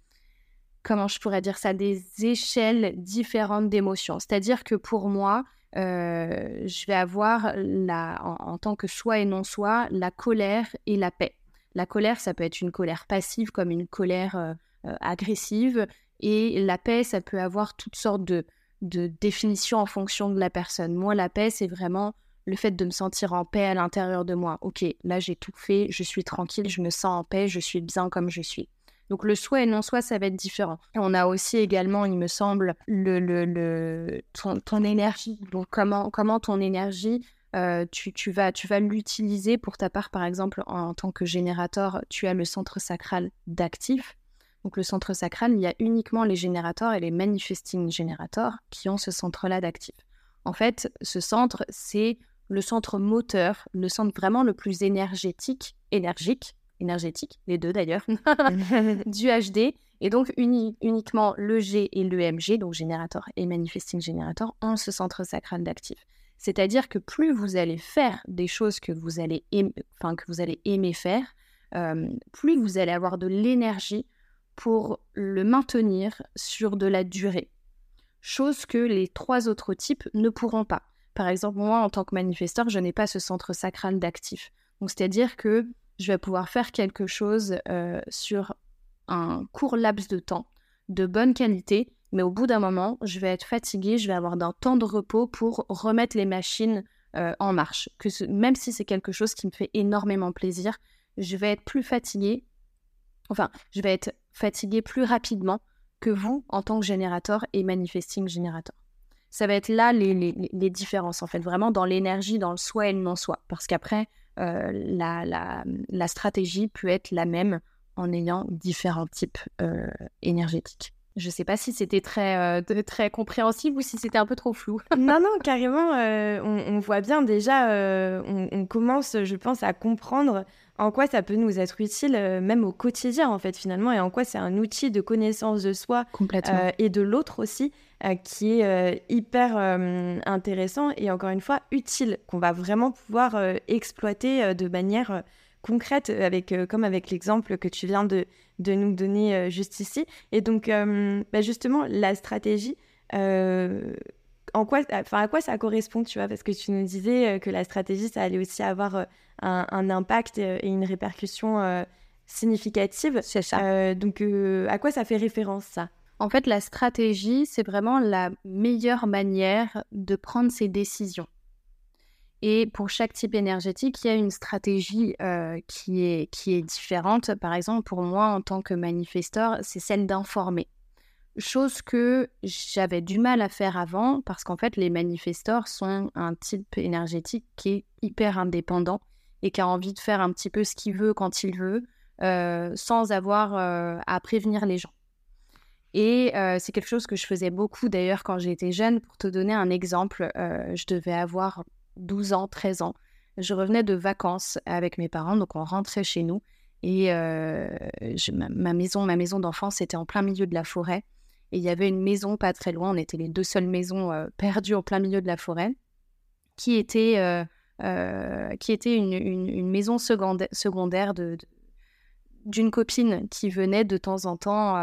Speaker 2: comment je pourrais dire ça, des échelles différentes d'émotions. C'est-à-dire que pour moi, je vais avoir en, tant que soi et non soi, la colère et la paix. La colère, ça peut être une colère passive comme une colère euh, euh, agressive. Et la paix, ça peut avoir toutes sortes de, de définitions en fonction de la personne. Moi, la paix, c'est vraiment le fait de me sentir en paix à l'intérieur de moi. Ok, là j'ai tout fait, je suis tranquille, je me sens en paix, je suis bien comme je suis. Donc le soi et non-soi, ça va être différent. on a aussi également, il me semble, le, ton, énergie. Donc comment, comment ton énergie, euh, tu, tu, vas, tu vas l'utiliser pour ta part, par exemple, en, tant que générateur, tu as le centre sacral d'actif. Donc le centre sacral, il y a uniquement les générateurs et les manifesting générateurs qui ont ce centre-là d'actif. En fait, ce centre, c'est le centre moteur, le centre vraiment le plus énergétique, énergique, énergétique, les deux d'ailleurs, du HD. Et donc uniquement le G et le MG, donc générateur et manifesting générateur, ont ce centre sacral d'actif. C'est-à-dire que plus vous allez faire des choses que vous allez, aimer, enfin, que vous allez aimer faire, euh, plus vous allez avoir de l'énergie pour le maintenir sur de la durée. Chose que les trois autres types ne pourront pas. Par exemple, moi, en tant que manifesteur, je n'ai pas ce centre sacral d'actif. Donc, c'est-à-dire que je vais pouvoir faire quelque chose euh, sur un court laps de temps, de bonne qualité, mais au bout d'un moment, je vais être fatiguée, je vais avoir d'un temps de repos pour remettre les machines euh, en marche. Que même si c'est quelque chose qui me fait énormément plaisir, je vais être plus fatiguée, enfin, je vais être fatiguée plus rapidement que vous en tant que générateur et manifesting générateur. Ça va être là les, les différences, en fait, vraiment dans l'énergie, dans le soi et le non-soi. Parce qu'après, euh, la, la, stratégie peut être la même en ayant différents types euh, énergétiques. Je ne sais pas si c'était très, euh, très compréhensible ou si c'était un peu trop flou.
Speaker 1: non, non, carrément, on, voit bien déjà, on, on, commence, je pense, à comprendre en quoi ça peut nous être utile, même au quotidien, en fait, finalement, et en quoi c'est un outil de connaissance de soi et de l'autre aussi. Euh, qui est euh, hyper euh, intéressant et encore une fois utile, qu'on va vraiment pouvoir exploiter de manière concrète, avec, comme avec l'exemple que tu viens de, de nous donner juste ici. Et donc, bah, justement, la stratégie, en quoi, enfin, à quoi ça correspond, tu vois? Parce que tu nous disais que la stratégie, ça allait aussi avoir un, un, impact et une répercussion significative.
Speaker 2: C'est ça.
Speaker 1: donc, à quoi ça fait référence, ça?
Speaker 2: En fait, la stratégie, c'est vraiment la meilleure manière de prendre ses décisions. Et pour chaque type énergétique, il y a une stratégie qui, est, qui est différente. Par exemple, pour moi, en tant que manifesteur, c'est celle d'informer. Chose que j'avais du mal à faire avant parce qu'en fait, les manifesteurs sont un type énergétique qui est hyper indépendant et qui a envie de faire un petit peu ce qu'il veut quand il veut, sans avoir à prévenir les gens. Et c'est quelque chose que je faisais beaucoup d'ailleurs quand j'étais jeune. Pour te donner un exemple, je devais avoir 12 ans, 13 ans. Je revenais de vacances avec mes parents, donc on rentrait chez nous. Et ma, maison, ma maison d'enfance était en plein milieu de la forêt. Et il y avait une maison pas très loin, on était les deux seules maisons perdues en plein milieu de la forêt, qui était une, maison secondaire, de, d'une copine qui venait de temps en temps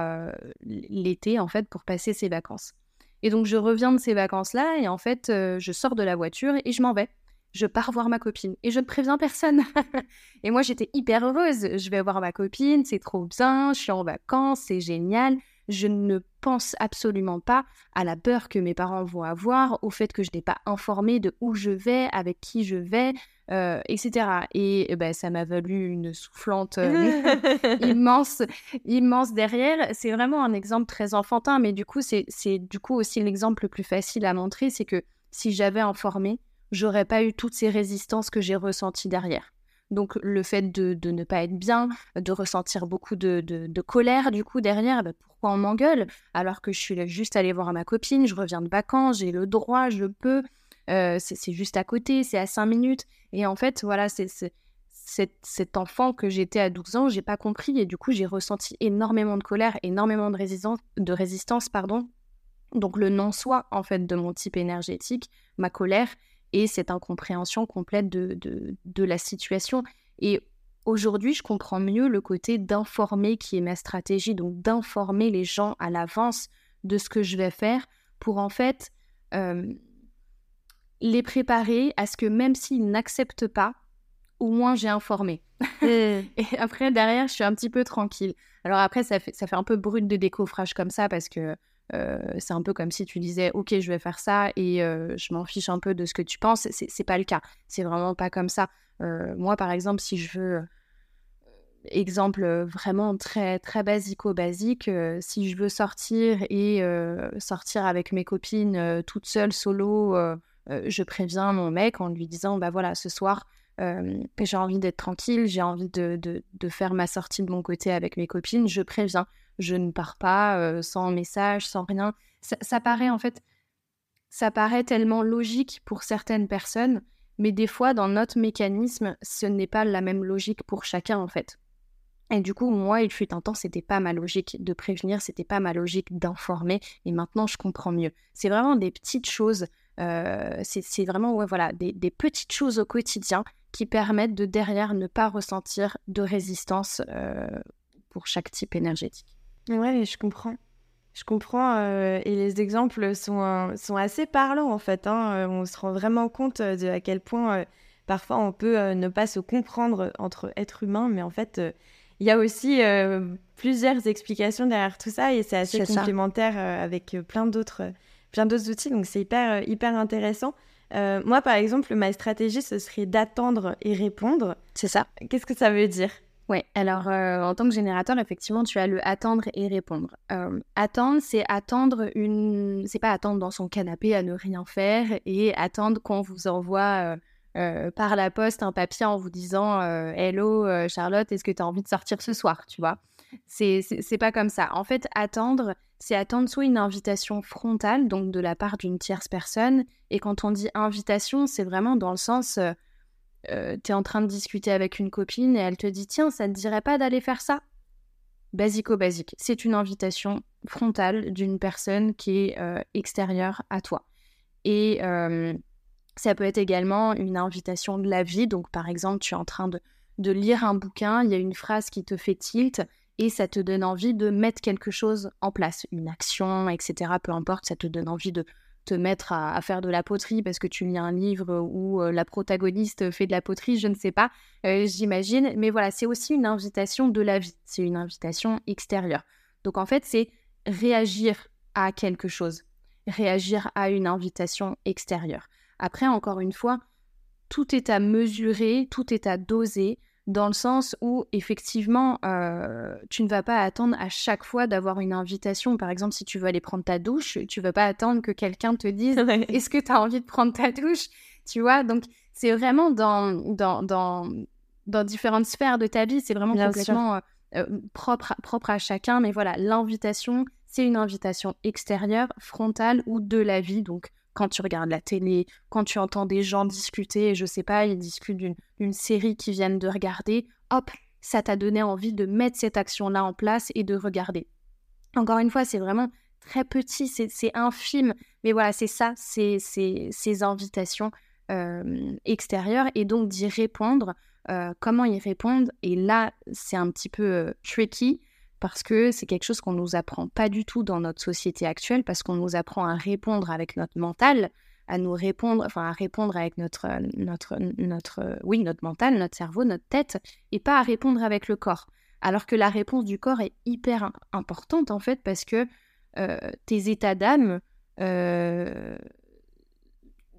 Speaker 2: l'été, en fait, pour passer ses vacances. Et donc, je reviens de ces vacances-là et en fait, euh, je sors de la voiture et je m'en vais. Je pars voir ma copine et je ne préviens personne. et moi, j'étais hyper heureuse. Je vais voir ma copine, c'est trop bien, je suis en vacances, c'est génial. Je ne pense absolument pas à la peur que mes parents vont avoir, au fait que je n'ai pas informé de où je vais, avec qui je vais, euh, etc. Et, ben, ça m'a valu une soufflante euh, immense, immense derrière. C'est vraiment un exemple très enfantin, mais du coup, c'est du coup aussi l'exemple le plus facile à montrer, c'est que si j'avais informé, j'aurais pas eu toutes ces résistances que j'ai ressenties derrière. Donc le fait de, ne pas être bien, de ressentir beaucoup de, colère du coup derrière, bah, pourquoi on m'engueule? Alors que je suis juste allée voir ma copine, je reviens de vacances, j'ai le droit, je peux, euh, c'est juste à côté, c'est à 5 minutes. Et en fait, voilà, c'est cet enfant que j'étais à 12 ans, j'ai pas compris et du coup j'ai ressenti énormément de colère, énormément de résistance, de résistance pardon. Donc le non-soi en fait de mon type énergétique, ma colère et cette incompréhension complète de, de, la situation. Et aujourd'hui, je comprends mieux le côté d'informer qui est ma stratégie, donc d'informer les gens à l'avance de ce que je vais faire pour en fait euh, les préparer à ce que même s'ils n'acceptent pas, au moins j'ai informé. Mmh. et après, derrière, je suis un petit peu tranquille. Alors après, ça fait, ça fait un peu brut de décoffrage comme ça parce que euh, c'est un peu comme si tu disais ok je vais faire ça et euh, je m'en fiche un peu de ce que tu penses c'est pas le cas. C'est vraiment pas comme ça. Euh, moi par exemple si je veux exemple vraiment très très basico basique si je veux sortir et sortir avec mes copines toute seule solo je préviens mon mec en lui disant bah voilà ce soir j'ai envie d'être tranquille j'ai envie de, de, de, faire ma sortie de mon côté avec mes copines je préviens je ne pars pas euh, sans message, sans rien. Ça, paraît en fait, ça paraît tellement logique pour certaines personnes, mais des fois dans notre mécanisme, ce n'est pas la même logique pour chacun en fait. Et du coup, moi, il fut un temps, c'était pas ma logique de prévenir, c'était pas ma logique d'informer, et maintenant je comprends mieux. C'est vraiment des petites choses, euh, c'est vraiment voilà, des, petites choses au quotidien qui permettent de derrière ne pas ressentir de résistance euh, pour chaque type énergétique.
Speaker 1: Ouais, je comprends. Je comprends. Euh, et les exemples sont, sont assez parlants, en fait. Hein. Euh, on se rend vraiment compte euh, de à quel point parfois on peut ne pas se comprendre entre êtres humains, mais en fait, il y a aussi plusieurs explications derrière tout ça et c'est assez complémentaire avec plein d'autres plein d'autres outils. Donc c'est hyper, hyper intéressant. moi, par exemple, ma stratégie, ce serait d'attendre et répondre.
Speaker 2: C'est ça.
Speaker 1: Qu'est-ce que ça veut dire?
Speaker 2: Oui, alors euh, en tant que générateur, effectivement, tu as le attendre et répondre. Euh, attendre, c'est attendre une. C'est pas attendre dans son canapé à ne rien faire et attendre qu'on vous envoie euh, par la poste un papier en vous disant Hello Charlotte, est-ce que tu as envie de sortir ce soir Tu vois? C'est pas comme ça. En fait, attendre, c'est attendre soit une invitation frontale, donc de la part d'une tierce personne. Et quand on dit invitation, c'est vraiment dans le sens euh, tu es en train de discuter avec une copine et elle te dit Tiens, ça ne te dirait pas d'aller faire ça? Basico-basique. C'est une invitation frontale d'une personne qui est euh, extérieure à toi. Et euh, ça peut être également une invitation de la vie. Donc, par exemple, tu es en train de, de lire un bouquin, il y a une phrase qui te fait tilt et ça te donne envie de mettre quelque chose en place, une action, etc. Peu importe, ça te donne envie de, te mettre à, faire de la poterie parce que tu lis un livre où euh, la protagoniste fait de la poterie, je ne sais pas, euh, j'imagine. Mais voilà, c'est aussi une invitation de la vie, c'est une invitation extérieure. Donc en fait, c'est réagir à quelque chose, réagir à une invitation extérieure. Après, encore une fois, tout est à mesurer, tout est à doser, dans le sens où effectivement, euh, tu ne vas pas attendre à chaque fois d'avoir une invitation. Par exemple, si tu veux aller prendre ta douche, tu ne vas pas attendre que quelqu'un te dise Est-ce que tu as envie de prendre ta douche? Tu vois, donc c'est vraiment dans, dans, dans, dans, différentes sphères de ta vie, c'est vraiment complètement euh, euh, propre, propre à chacun. Mais voilà, l'invitation, c'est une invitation extérieure, frontale ou de la vie. Donc, quand tu regardes la télé, quand tu entends des gens discuter, et je sais pas, ils discutent d'une série qu'ils viennent de regarder, hop, ça t'a donné envie de mettre cette action-là en place et de regarder. Encore une fois, c'est vraiment très petit, c'est infime, mais voilà, c'est ça, c'est ces invitations euh, extérieures et donc d'y répondre. Euh, comment y répondre Et là, c'est un petit peu euh, tricky parce que c'est quelque chose qu'on nous apprend pas du tout dans notre société actuelle, parce qu'on nous apprend à répondre avec notre mental, à nous répondre, enfin à répondre avec notre, notre, notre, oui, notre mental, notre cerveau, notre tête, et pas à répondre avec le corps. Alors que la réponse du corps est hyper importante en fait, parce que euh, tes états d'âme euh,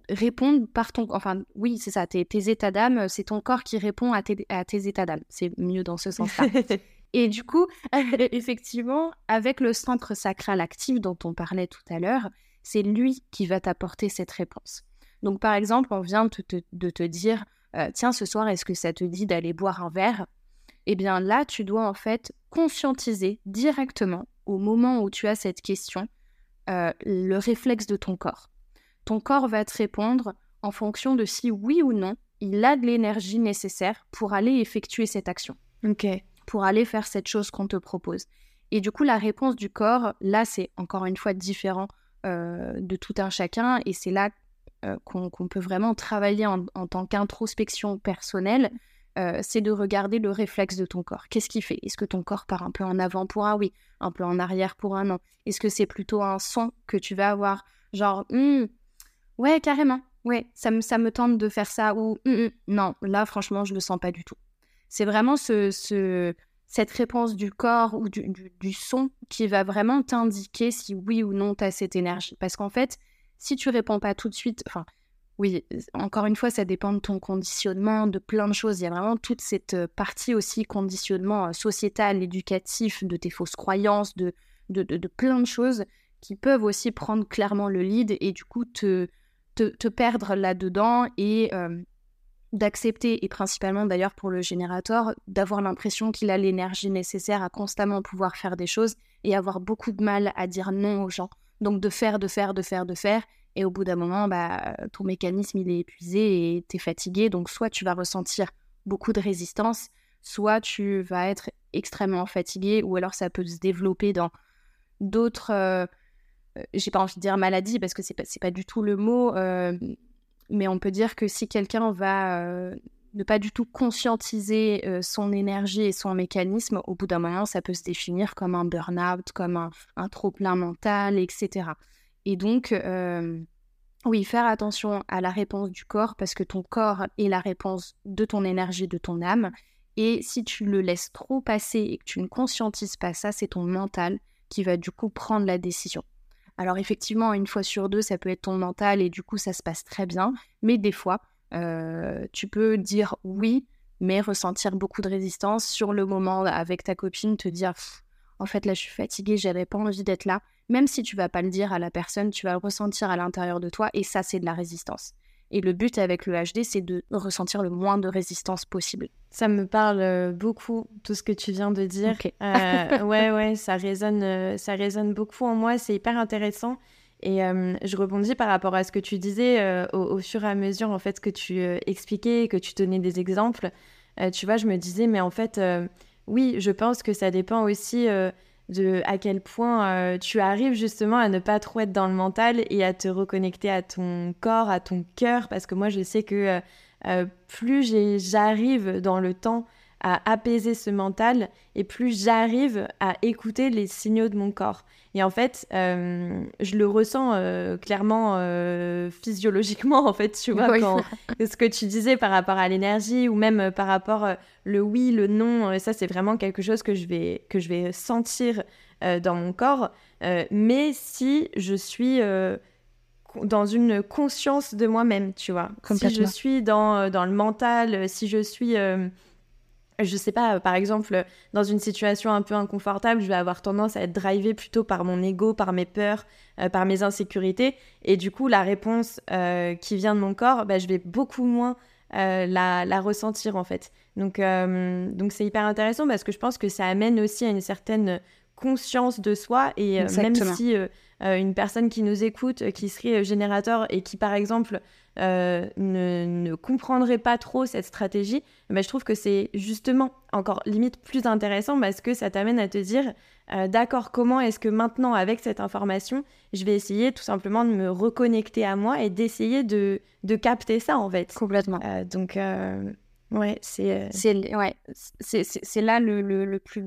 Speaker 2: répondent par ton, enfin oui c'est ça, tes, états d'âme, c'est ton corps qui répond à tes, à tes états d'âme. C'est mieux dans ce sens-là. Et du coup, effectivement, avec le centre sacral actif dont on parlait tout à l'heure, c'est lui qui va t'apporter cette réponse. Donc, par exemple, on vient de te, dire, euh, tiens, ce soir, est-ce que ça te dit d'aller boire un verre? Eh bien, là, tu dois en fait conscientiser directement, au moment où tu as cette question, euh, le réflexe de ton corps. Ton corps va te répondre en fonction de si oui ou non il a de l'énergie nécessaire pour aller effectuer cette action.
Speaker 1: Ok
Speaker 2: pour aller faire cette chose qu'on te propose. Et du coup, la réponse du corps, là, c'est encore une fois différent euh, de tout un chacun. Et c'est là euh, qu'on peut vraiment travailler en, tant qu'introspection personnelle. Euh, c'est de regarder le réflexe de ton corps. Qu'est-ce qu'il fait? Est-ce que ton corps part un peu en avant pour un? Oui, un peu en arrière pour un non Est-ce que c'est plutôt un son que tu vas avoir? Genre, hmm, ouais, carrément, ouais, ça me, tente de faire ça ou hmm, hmm, non, là, franchement, je le sens pas du tout. C'est vraiment ce, cette réponse du corps ou du, son qui va vraiment t'indiquer si oui ou non tu as cette énergie. Parce qu'en fait, si tu réponds pas tout de suite, enfin, oui, encore une fois, ça dépend de ton conditionnement, de plein de choses. Il y a vraiment toute cette euh, partie aussi conditionnement euh, sociétal, éducatif, de tes fausses croyances, de, plein de choses qui peuvent aussi prendre clairement le lead et du coup te, te, perdre là-dedans et euh, d'accepter, et principalement d'ailleurs pour le générateur, d'avoir l'impression qu'il a l'énergie nécessaire à constamment pouvoir faire des choses et avoir beaucoup de mal à dire non aux gens. Donc de faire, de faire, de faire, de faire. Et au bout d'un moment, bah, ton mécanisme, il est épuisé et tu es fatigué. Donc soit tu vas ressentir beaucoup de résistance, soit tu vas être extrêmement fatigué, ou alors ça peut se développer dans d'autres... Euh, euh, j'ai pas envie de dire maladie parce que c'est pas, pas du tout le mot, euh, mais on peut dire que si quelqu'un va euh, ne pas du tout conscientiser euh, son énergie et son mécanisme, au bout d'un moment, ça peut se définir comme un burn-out, comme un, trop-plein mental, etc. Et donc, euh, oui, faire attention à la réponse du corps parce que ton corps est la réponse de ton énergie, de ton âme. Et si tu le laisses trop passer et que tu ne conscientises pas ça, c'est ton mental qui va du coup prendre la décision. Alors effectivement, une fois sur deux, ça peut être ton mental et du coup, ça se passe très bien. Mais des fois, euh, tu peux dire oui, mais ressentir beaucoup de résistance sur le moment avec ta copine, te dire en fait là je suis fatiguée, j'avais pas envie d'être là. Même si tu vas pas le dire à la personne, tu vas le ressentir à l'intérieur de toi et ça c'est de la résistance. Et le but avec le HD, c'est de ressentir le moins de résistance possible.
Speaker 1: Ça me parle euh, beaucoup, tout ce que tu viens de dire. Euh, ouais, ouais, ça résonne, euh, ça résonne beaucoup en moi. C'est hyper intéressant. Et je rebondis par rapport à ce que tu disais au, fur et à mesure, en fait, que tu expliquais, que tu donnais des exemples. tu vois, je me disais, mais en fait, oui, je pense que ça dépend aussi de à quel point euh, tu arrives justement à ne pas trop être dans le mental et à te reconnecter à ton corps, à ton cœur, parce que moi je sais que euh, euh, plus j'arrive dans le temps à apaiser ce mental et plus j'arrive à écouter les signaux de mon corps. Et en fait, euh, je le ressens euh, clairement euh, physiologiquement, en fait, tu vois, quand, ce que tu disais par rapport à l'énergie ou même par rapport le oui, le non, ça c'est vraiment quelque chose que je vais, que je vais sentir dans mon corps. mais si je suis dans une conscience de moi-même, tu vois. Si je suis dans, dans le mental, si je suis je sais pas, par exemple, dans une situation un peu inconfortable, je vais avoir tendance à être drivée plutôt par mon ego, par mes peurs, euh, par mes insécurités. Et du coup, la réponse euh, qui vient de mon corps, bah, je vais beaucoup moins euh, la, la, ressentir en fait. Donc, donc c'est hyper intéressant parce que je pense que ça amène aussi à une certaine conscience de soi. Et même si une personne qui nous écoute, qui serait générateur et qui, par exemple, euh, ne, ne comprendrait pas trop cette stratégie, mais je trouve que c'est justement encore limite plus intéressant parce que ça t'amène à te dire, euh, d'accord, comment est-ce que maintenant, avec cette information, je vais essayer tout simplement de me reconnecter à moi et d'essayer de, de capter ça en fait.
Speaker 2: Complètement.
Speaker 1: Euh, donc, ouais, c'est...
Speaker 2: C'est ouais, là le, le, le plus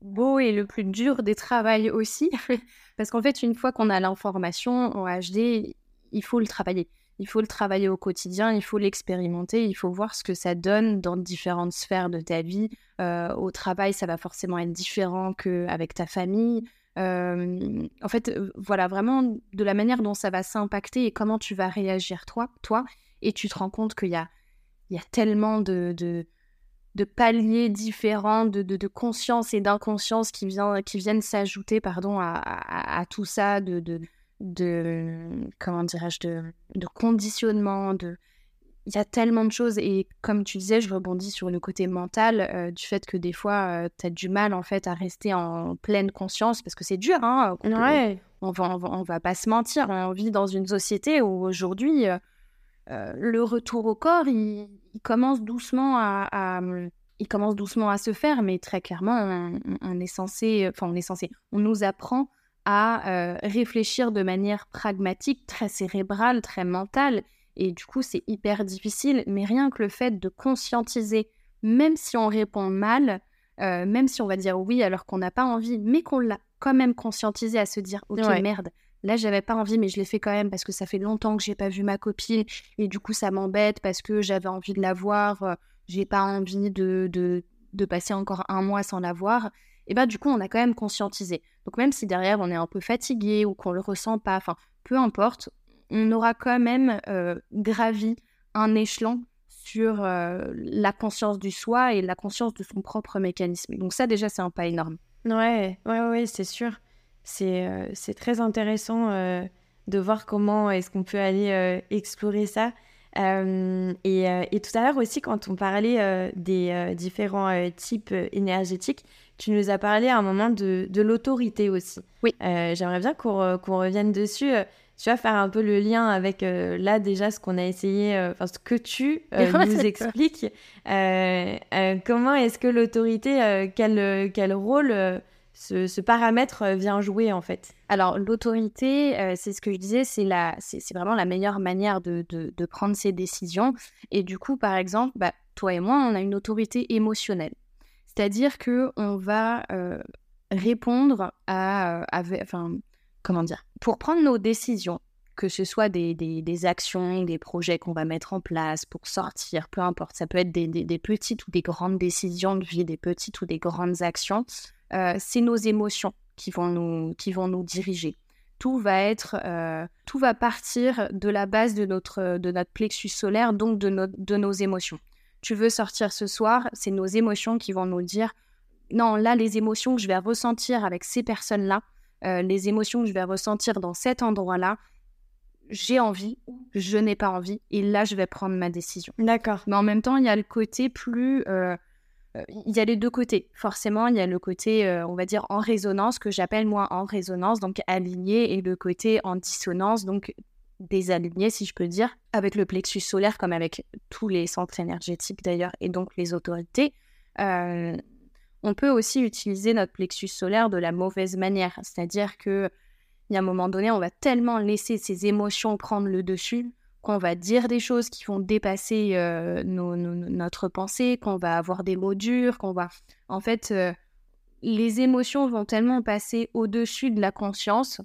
Speaker 2: beau et le plus dur des travails aussi. Parce qu'en fait, une fois qu'on a l'information en HD, il faut le travailler il faut le travailler au quotidien, il faut l'expérimenter, il faut voir ce que ça donne dans différentes sphères de ta vie. Euh, au travail, ça va forcément être différent qu'avec ta famille. Euh, en fait, euh, voilà, vraiment de la manière dont ça va s'impacter et comment tu vas réagir toi, toi. Et tu te rends compte qu'il y a, il y a tellement de, de, paliers différents, de, de, conscience et d'inconscience qui, qui viennent s'ajouter pardon, à, à, tout ça, de, de comment dirais-je de, de, conditionnement de il y a tellement de choses et comme tu disais je rebondis sur le côté mental euh, du fait que des fois euh, tu as du mal en fait à rester en pleine conscience parce que c'est dur hein
Speaker 1: ouais.
Speaker 2: on, va, on, va, pas se mentir on vit dans une société où aujourd'hui euh, le retour au corps il, commence doucement à, il commence doucement à se faire mais très clairement on, on est censé enfin on est censé on nous apprend à euh, réfléchir de manière pragmatique, très cérébrale, très mentale. Et du coup, c'est hyper difficile. Mais rien que le fait de conscientiser, même si on répond mal, euh, même si on va dire oui alors qu'on n'a pas envie, mais qu'on l'a quand même conscientisé à se dire ok merde, là j'avais pas envie mais je l'ai fait quand même parce que ça fait longtemps que j'ai pas vu ma copine et du coup ça m'embête parce que j'avais envie de la voir, euh, j'ai pas envie de, de, de passer encore un mois sans la voir et bah du coup on a quand même conscientisé. Donc même si derrière on est un peu fatigué ou qu'on le ressent pas, enfin peu importe, on aura quand même euh, gravi un échelon sur euh, la conscience du soi et la conscience de son propre mécanisme. Donc ça déjà c'est un pas énorme.
Speaker 1: Ouais, ouais, ouais, c'est sûr. C'est euh, très intéressant de voir comment est-ce qu'on peut aller explorer ça. et, et, tout à l'heure aussi, quand on parlait des différents types énergétiques, tu nous as parlé à un moment de, de l'autorité aussi.
Speaker 2: Oui.
Speaker 1: Euh, j'aimerais bien qu'on revienne dessus. Euh, tu vas faire un peu le lien avec euh, là déjà ce qu'on a essayé, enfin ce que tu nous expliques. comment est-ce que l'autorité, quel, quel rôle ce, ce, paramètre vient jouer en fait?
Speaker 2: Alors l'autorité, c'est ce que je disais, c'est vraiment la meilleure manière de, de, de, prendre ses décisions. Et du coup, par exemple, bah, toi et moi, on a une autorité émotionnelle. C'est-à-dire que on va euh, répondre à, euh, enfin, comment dire, pour prendre nos décisions, que ce soit des, actions, des projets qu'on va mettre en place pour sortir, peu importe, ça peut être des, petites ou des grandes décisions de vie, des petites ou des grandes actions, euh, c'est nos émotions qui vont nous, qui vont nous diriger. Tout va être, tout va partir de la base de notre, de notre plexus solaire, donc de nos émotions tu veux sortir ce soir, c'est nos émotions qui vont nous dire non, là, les émotions que je vais ressentir avec ces personnes-là, euh, les émotions que je vais ressentir dans cet endroit-là, j'ai envie je n'ai pas envie, et là, je vais prendre ma décision.
Speaker 1: D'accord.
Speaker 2: Mais en même temps, il y a le côté plus. Euh, euh, il y a les deux côtés. Forcément, il y a le côté, on va dire, en résonance, que j'appelle moi en résonance, donc aligné, et le côté en dissonance, donc désaligné, si je peux dire, avec le plexus solaire, comme avec tous les centres énergétiques d'ailleurs, et donc les autorités. Euh, on peut aussi utiliser notre plexus solaire de la mauvaise manière, c'est-à-dire que il y a un moment donné, on va tellement laisser ses émotions prendre le dessus qu'on va dire des choses qui vont dépasser euh, notre pensée, qu'on va avoir des mots durs, qu'on va... En fait, euh, les émotions vont tellement passer au-dessus de la conscience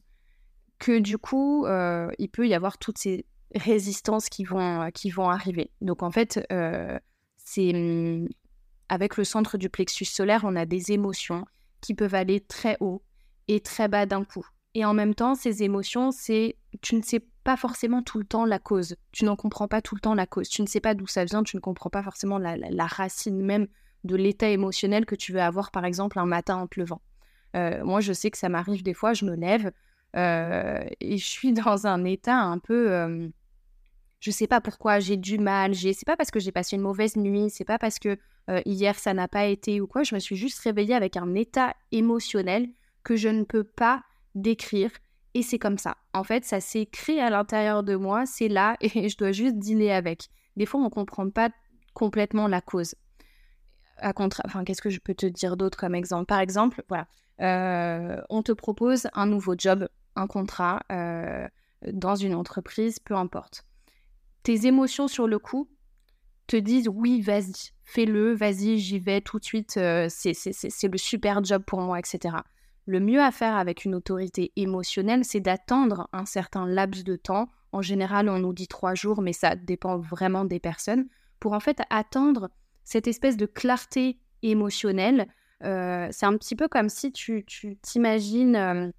Speaker 2: que du coup, euh, il peut y avoir toutes ces résistances qui vont, qui vont arriver. Donc en fait, euh, c'est hum, avec le centre du plexus solaire, on a des émotions qui peuvent aller très haut et très bas d'un coup. Et en même temps, ces émotions, c'est tu ne sais pas forcément tout le temps la cause. Tu n'en comprends pas tout le temps la cause. Tu ne sais pas d'où ça vient, tu ne comprends pas forcément la, racine même de l'état émotionnel que tu veux avoir, par exemple, un matin en te levant. Euh, moi, je sais que ça m'arrive des fois, je me lève euh, et je suis dans un état un peu... Euh, je sais pas pourquoi j'ai du mal, j'ai c'est pas parce que j'ai passé une mauvaise nuit, c'est pas parce que hier ça n'a pas été ou quoi, je me suis juste réveillée avec un état émotionnel que je ne peux pas décrire et c'est comme ça. En fait, ça s'est créé à l'intérieur de moi, c'est là et je dois juste dealer avec. Des fois, on comprend pas complètement la cause. À contra... Enfin, qu'est-ce que je peux te dire d'autre comme exemple? Par exemple, voilà, euh, on te propose un nouveau job, un contrat euh, dans une entreprise, peu importe. Tes émotions sur le coup te disent oui, vas-y, fais-le, vas-y, j'y vais tout de suite, euh, c'est le super job pour moi, etc. Le mieux à faire avec une autorité émotionnelle, c'est d'attendre un certain laps de temps. En général, on nous dit trois jours, mais ça dépend vraiment des personnes, pour en fait attendre cette espèce de clarté émotionnelle. Euh, c'est un petit peu comme si tu t'imagines euh,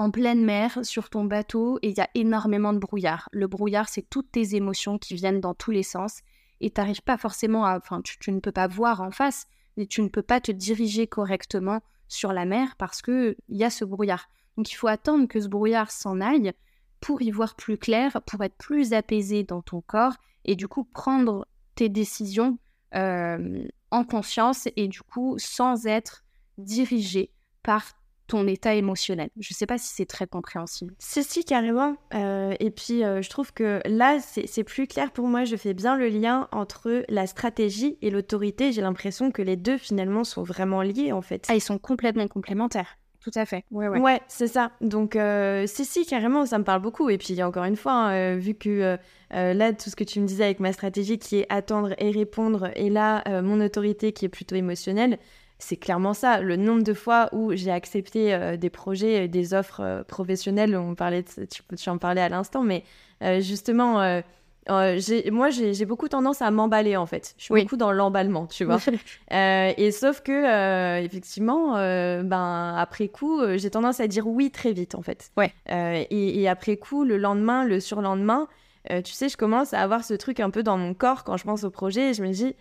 Speaker 2: en pleine mer sur ton bateau et il y a énormément de brouillard. Le brouillard, c'est toutes tes émotions qui viennent dans tous les sens et tu n'arrives pas forcément à... Enfin, tu, ne peux pas voir en face et tu ne peux pas te diriger correctement sur la mer parce qu'il y a ce brouillard. Donc il faut attendre que ce brouillard s'en aille pour y voir plus clair, pour être plus apaisé dans ton corps et du coup prendre tes décisions euh, en conscience et du coup sans être dirigé par ton état émotionnel. Je ne sais pas si c'est très compréhensible.
Speaker 1: Si, si, carrément. Euh, et puis, euh, je trouve que là, c'est plus clair pour moi. Je fais bien le lien entre la stratégie et l'autorité. J'ai l'impression que les deux, finalement, sont vraiment liés, en fait.
Speaker 2: Ah, ils sont complètement complémentaires. Tout à fait.
Speaker 1: Ouais, ouais. ouais c'est ça. Donc, euh, si, si, carrément, ça me parle beaucoup. Et puis, encore une fois, hein, vu que là, tout ce que tu me disais avec ma stratégie qui est attendre et répondre, et là, mon autorité qui est plutôt émotionnelle, c'est clairement ça. Le nombre de fois où j'ai accepté euh, des projets, des offres euh, professionnelles, on parlait de, tu, tu en parlais à l'instant, mais euh, justement, moi, j'ai beaucoup tendance à m'emballer en fait. Je suis beaucoup dans l'emballement, tu vois. et sauf que, effectivement, ben, après coup, j'ai tendance à dire oui très vite en fait.
Speaker 2: Ouais.
Speaker 1: Et, et, après coup, le lendemain, le surlendemain, tu sais, je commence à avoir ce truc un peu dans mon corps quand je pense au projet et je me dis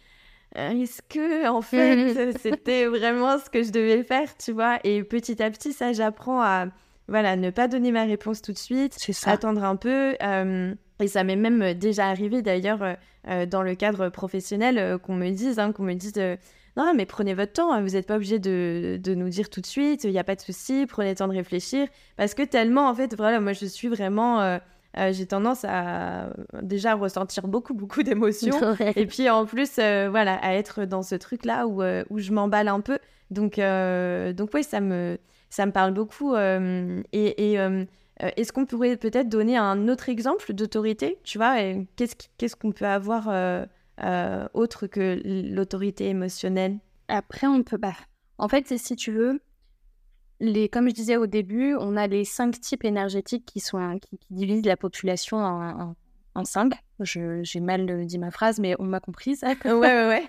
Speaker 1: est-ce que en fait c'était vraiment ce que je devais faire, tu vois? Et petit à petit, ça, j'apprends à voilà ne pas donner ma réponse tout de suite, attendre un peu. Euh, et ça m'est même déjà arrivé d'ailleurs euh, dans le cadre professionnel euh, qu'on me dise, hein, qu'on me dise non mais prenez votre temps, hein, vous n'êtes pas obligé de, de, nous dire tout de suite, il n'y a pas de souci, prenez le temps de réfléchir, parce que tellement en fait voilà moi je suis vraiment euh, j'ai tendance à déjà ressentir beaucoup, beaucoup d'émotions. et puis en plus, euh, voilà, à être dans ce truc-là où, euh, où je m'emballe un peu. Donc, donc oui, ça me, ça me parle beaucoup. et, et est-ce qu'on pourrait peut-être donner un autre exemple d'autorité Tu vois, qu'est-ce, qu'est-ce qu'on peut avoir autre que l'autorité émotionnelle?
Speaker 2: Après, on peut pas. En fait, si tu veux, les, comme je disais au début, on a les cinq types énergétiques qui, sont, qui, divisent la population en, en, cinq. J'ai mal dit ma phrase, mais on m'a comprise.
Speaker 1: ouais, ouais, ouais.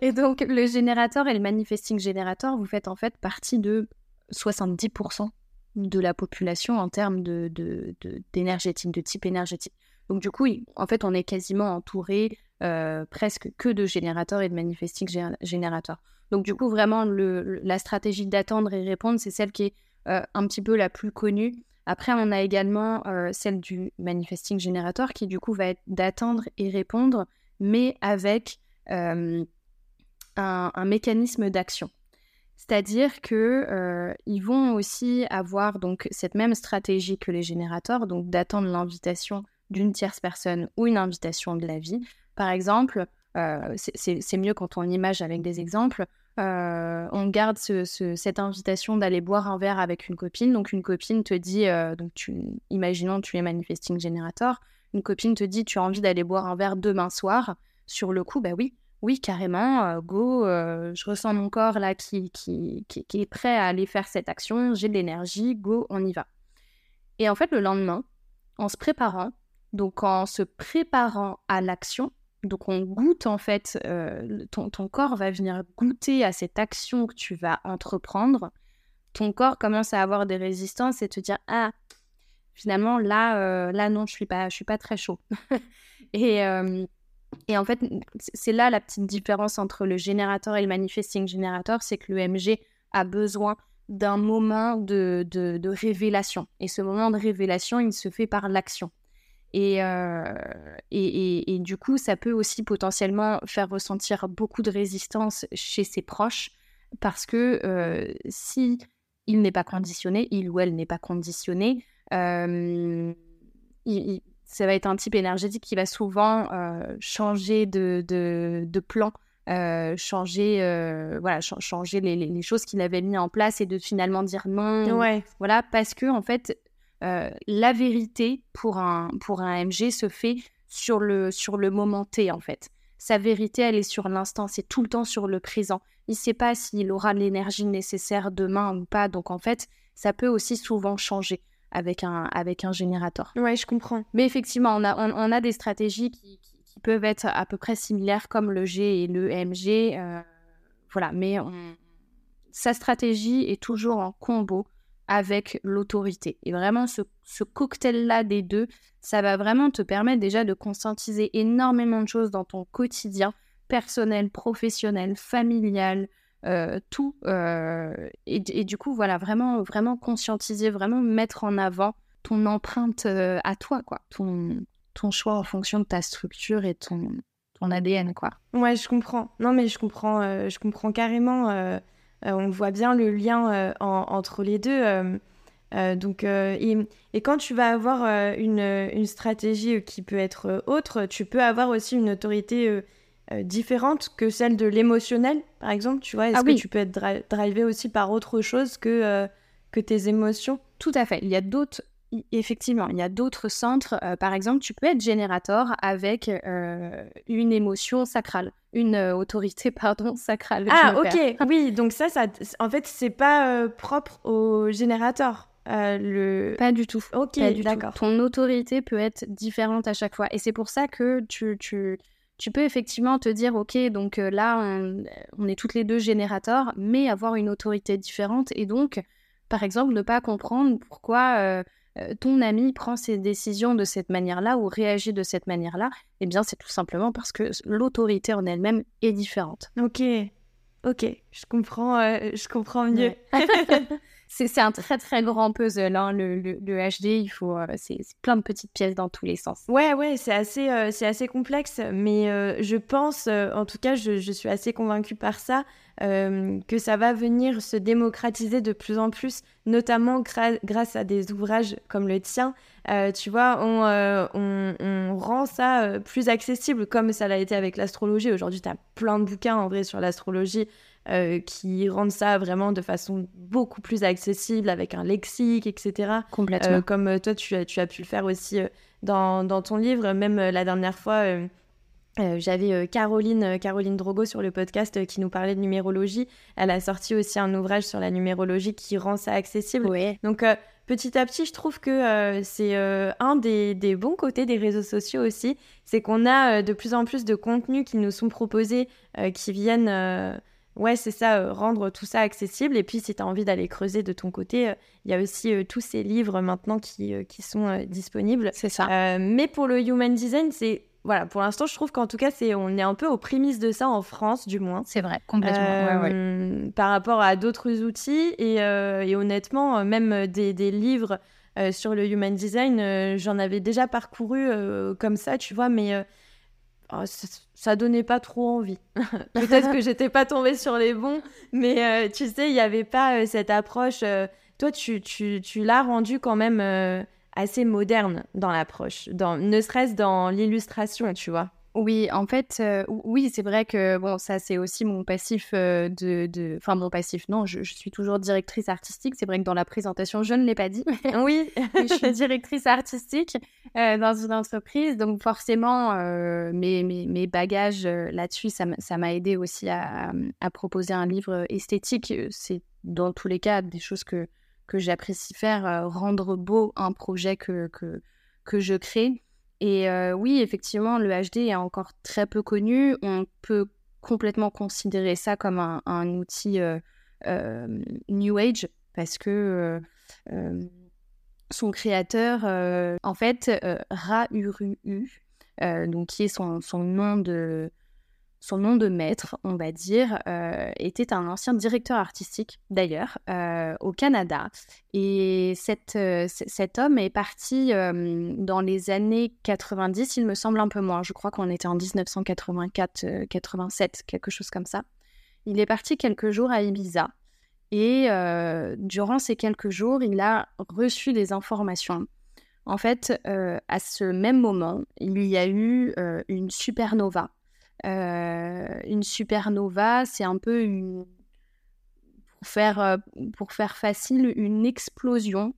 Speaker 2: et donc, le générateur et le manifesting générateur, vous faites en fait partie de 70% de la population en termes d'énergétique, de, de, de, type énergétique. Donc, du coup, en fait, on est quasiment entouré euh, presque que de générateurs et de manifesting générateurs. Donc du coup, vraiment, la stratégie d'attendre et répondre, c'est celle qui est euh, un petit peu la plus connue. Après, on a également euh, celle du manifesting generator qui du coup va être d'attendre et répondre, mais avec un, mécanisme d'action. C'est-à-dire que vont aussi avoir donc cette même stratégie que les générateurs, donc d'attendre l'invitation d'une tierce personne ou une invitation de la vie. Par exemple, c'est mieux quand on image avec des exemples. Euh, on garde cette invitation d'aller boire un verre avec une copine. Donc une copine te dit, euh, donc tu, imaginons tu es manifesting generator, une copine te dit tu as envie d'aller boire un verre demain soir. Sur le coup, bah oui, oui carrément, euh, go, je ressens mon corps là qui, qui, est prêt à aller faire cette action, j'ai de l'énergie, go, on y va. Et en fait le lendemain, en se préparant, donc en se préparant à l'action, donc on goûte en fait, euh, ton, corps va venir goûter à cette action que tu vas entreprendre. Ton corps commence à avoir des résistances et te dire ah finalement, là, là non, je suis pas, suis pas très chaud. et, et en fait, c'est là la petite différence entre le générateur et le manifesting générateur, c'est que le MG a besoin d'un moment de, de, révélation. Et ce moment de révélation, il se fait par l'action. Et, et, et, du coup, ça peut aussi potentiellement faire ressentir beaucoup de résistance chez ses proches parce que si il n'est pas conditionné, il ou elle n'est pas conditionné, il, ça va être un type énergétique qui va souvent changer de, de, de plan changer, voilà, changer les, les, choses qu'il avait mis en place et de finalement dire non.
Speaker 1: Ouais.
Speaker 2: Voilà, parce que en fait, la vérité pour un, pour un MG se fait sur le, sur le moment T, en fait. Sa vérité, elle est sur l'instant, c'est tout le temps sur le présent. Il ne sait pas s'il aura l'énergie nécessaire demain ou pas, donc en fait, ça peut aussi souvent changer avec un, avec un générateur.
Speaker 1: Ouais, je comprends.
Speaker 2: Mais effectivement, on a, on, a des stratégies qui, qui, peuvent être à peu près similaires comme le G et le MG. Euh, voilà, mais sa stratégie est toujours en combo avec l'autorité. Et vraiment, ce, cocktail-là des deux, ça va vraiment te permettre déjà de conscientiser énormément de choses dans ton quotidien, personnel, professionnel, familial, euh, tout. Euh, et, du coup, voilà, vraiment, vraiment conscientiser, vraiment mettre en avant ton empreinte euh, à toi, quoi. Ton, ton choix en fonction de ta structure et ton, ton ADN, quoi.
Speaker 1: Ouais, je comprends. Non, mais je comprends, je comprends carrément. Euh, on voit bien le lien euh, entre les deux. Euh, donc, et, quand tu vas avoir une, stratégie qui peut être autre, tu peux avoir aussi une autorité différente que celle de l'émotionnel, par exemple. Tu vois, est-ce ah que tu peux être drivé aussi par autre chose que, que tes émotions?
Speaker 2: Tout à fait. Il y a d'autres effectivement, il y a d'autres centres. Euh, par exemple, tu peux être générateur avec euh, une émotion sacrale, une euh, autorité, pardon, sacrale.
Speaker 1: Ah, ok. Oui, donc ça, ça en fait, c'est pas propre au générateur. le...
Speaker 2: Pas du tout.
Speaker 1: Ok, d'accord.
Speaker 2: Ton autorité peut être différente à chaque fois. Et c'est pour ça que tu, tu, tu peux effectivement te dire, ok, donc là, on, on, est toutes les deux générateurs, mais avoir une autorité différente. Et donc, par exemple, ne pas comprendre pourquoi ton ami prend ses décisions de cette manière-là ou réagit de cette manière-là, eh bien c'est tout simplement parce que l'autorité en elle-même est différente.
Speaker 1: Ok, ok, je comprends, euh, je comprends mieux.
Speaker 2: c'est un très très grand puzzle, hein, le, le, HD, il faut, euh, c'est plein de petites pièces dans tous les sens.
Speaker 1: Ouais, ouais, c'est assez, c'est assez complexe, mais je pense, en tout cas, je, je, suis assez convaincue par ça, euh, que ça va venir se démocratiser de plus en plus, notamment grâce à des ouvrages comme le tien. Euh, tu vois, on, euh, on, rend ça plus accessible, comme ça l'a été avec l'astrologie. Aujourd'hui, tu as plein de bouquins en vrai sur l'astrologie. qui rendent ça vraiment de façon beaucoup plus accessible avec un lexique, etc.
Speaker 2: Complètement.
Speaker 1: comme toi, tu as, tu as pu le faire aussi dans, dans ton livre. Même la dernière fois, euh, j'avais euh, Caroline, euh, Caroline Drogo sur le podcast qui nous parlait de numérologie. Elle a sorti aussi un ouvrage sur la numérologie qui rend ça accessible. Donc petit à petit, je trouve que c'est un des, des, bons côtés des réseaux sociaux aussi. C'est qu'on a de plus en plus de contenus qui nous sont proposés, qui viennent, ouais, c'est ça, rendre tout ça accessible. Et puis si tu as envie d'aller creuser de ton côté, il y a aussi tous ces livres maintenant qui, qui sont disponibles.
Speaker 2: C'est ça.
Speaker 1: mais pour le Human Design, c'est voilà, pour l'instant, je trouve qu'en tout cas, c'est on est un peu aux prémices de ça en France, du moins.
Speaker 2: C'est vrai, complètement.
Speaker 1: Euh, par rapport à d'autres outils et, euh, et, honnêtement, euh, même des, des livres sur le human design, j'en avais déjà parcouru comme ça, tu vois, mais oh, ça, donnait pas trop envie. Peut-être que j'étais pas tombée sur les bons, mais tu sais, il n'y avait pas cette approche. toi, tu, tu, tu l'as rendu quand même assez moderne dans l'approche, dans, ne serait-ce dans l'illustration, tu vois.
Speaker 2: Oui, en fait, euh, oui, c'est vrai que bon, ça c'est aussi mon passif euh, de, enfin mon passif. Non, je, suis toujours directrice artistique. C'est vrai que dans la présentation, je ne l'ai pas dit.
Speaker 1: oui,
Speaker 2: je suis directrice artistique euh, dans une entreprise, donc forcément, mes, mes, mes, bagages là-dessus, ça m'a aidé aussi à, à, proposer un livre esthétique. C'est dans tous les cas des choses que que j'apprécie faire, euh, rendre beau un projet que, que, que je crée. Et euh, oui, effectivement, le HD est encore très peu connu. On peut complètement considérer ça comme un, un outil euh, New Age parce que son créateur, en fait, Ra Uru, donc qui est son, son nom de son nom de maître, on va dire, euh, était un ancien directeur artistique, d'ailleurs, euh, au Canada. Et euh, cet homme est parti dans les années 90, il me semble un peu moins. Je crois qu'on était en 1984-87, quelque chose comme ça. Il est parti quelques jours à Ibiza. Et durant ces quelques jours, il a reçu des informations. En fait, à ce même moment, il y a eu une supernova une supernova, c'est un peu une, pour faire, euh, pour faire facile, une explosion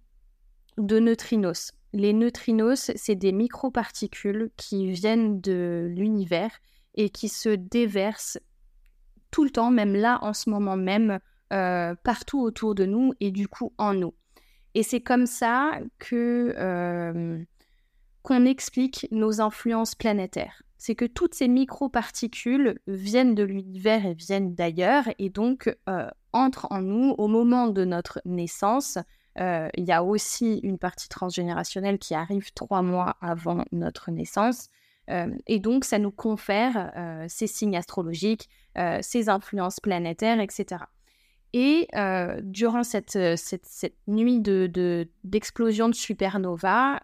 Speaker 2: de neutrinos. Les neutrinos, c'est des microparticules qui viennent de l'univers et qui se déversent tout le temps, même là, en ce moment même, euh, partout autour de nous et du coup en nous. Et c'est comme ça que qu'on explique nos influences planétaires c'est que toutes ces microparticules viennent de l'univers et viennent d'ailleurs et donc euh, entrent en nous au moment de notre naissance. Euh, il y a aussi une partie transgénérationnelle qui arrive trois mois avant notre naissance. Euh, et donc, ça nous confère ces signes astrologiques, ces influences planétaires, etc. Et durant cette, nuit d'explosion de, de supernova,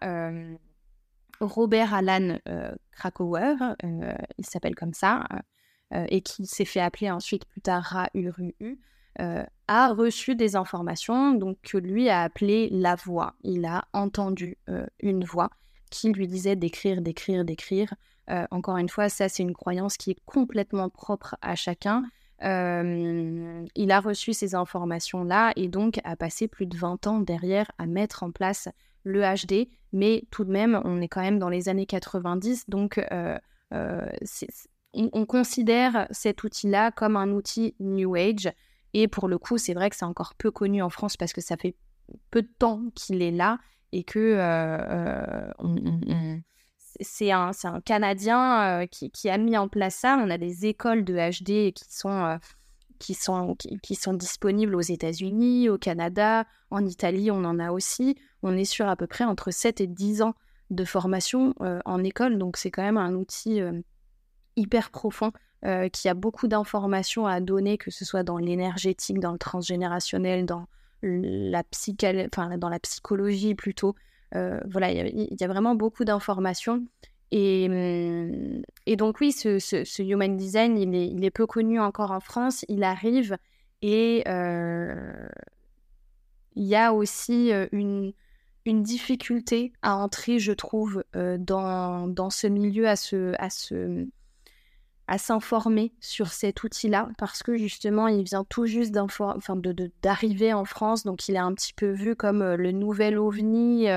Speaker 2: Robert Alan euh, Krakauer, euh, il s'appelle comme ça, euh, et qui s'est fait appeler ensuite plus tard Ra-Uru, a reçu des informations donc, que lui a appelé la voix. Il a entendu une voix qui lui disait d'écrire, d'écrire, d'écrire. encore une fois, ça c'est une croyance qui est complètement propre à chacun. il a reçu ces informations-là et donc a passé plus de 20 ans derrière à mettre en place le HD, mais tout de même, on est quand même dans les années 90, donc euh, euh, on, considère cet outil-là comme un outil New Age. Et pour le coup, c'est vrai que c'est encore peu connu en France parce que ça fait peu de temps qu'il est là et que euh, c'est un, Canadien qui, qui, a mis en place ça. On a des écoles de HD qui sont qui sont, qui, sont disponibles aux États-Unis, au Canada, en Italie, on en a aussi. On est sur à peu près entre 7 et 10 ans de formation euh, en école, donc c'est quand même un outil euh, hyper profond euh, qui a beaucoup d'informations à donner, que ce soit dans l'énergétique, dans le transgénérationnel, dans la, enfin, dans la psychologie plutôt. voilà, il y, a vraiment beaucoup d'informations Mmh, et, donc oui, ce, Human Design, il est, peu connu encore en France. Il arrive et il y a aussi euh, une, difficulté à entrer, je trouve, euh, dans, ce milieu, à à s'informer sur cet outil-là parce que justement il vient tout juste d'arriver en France donc il est un petit peu vu comme le nouvel ovni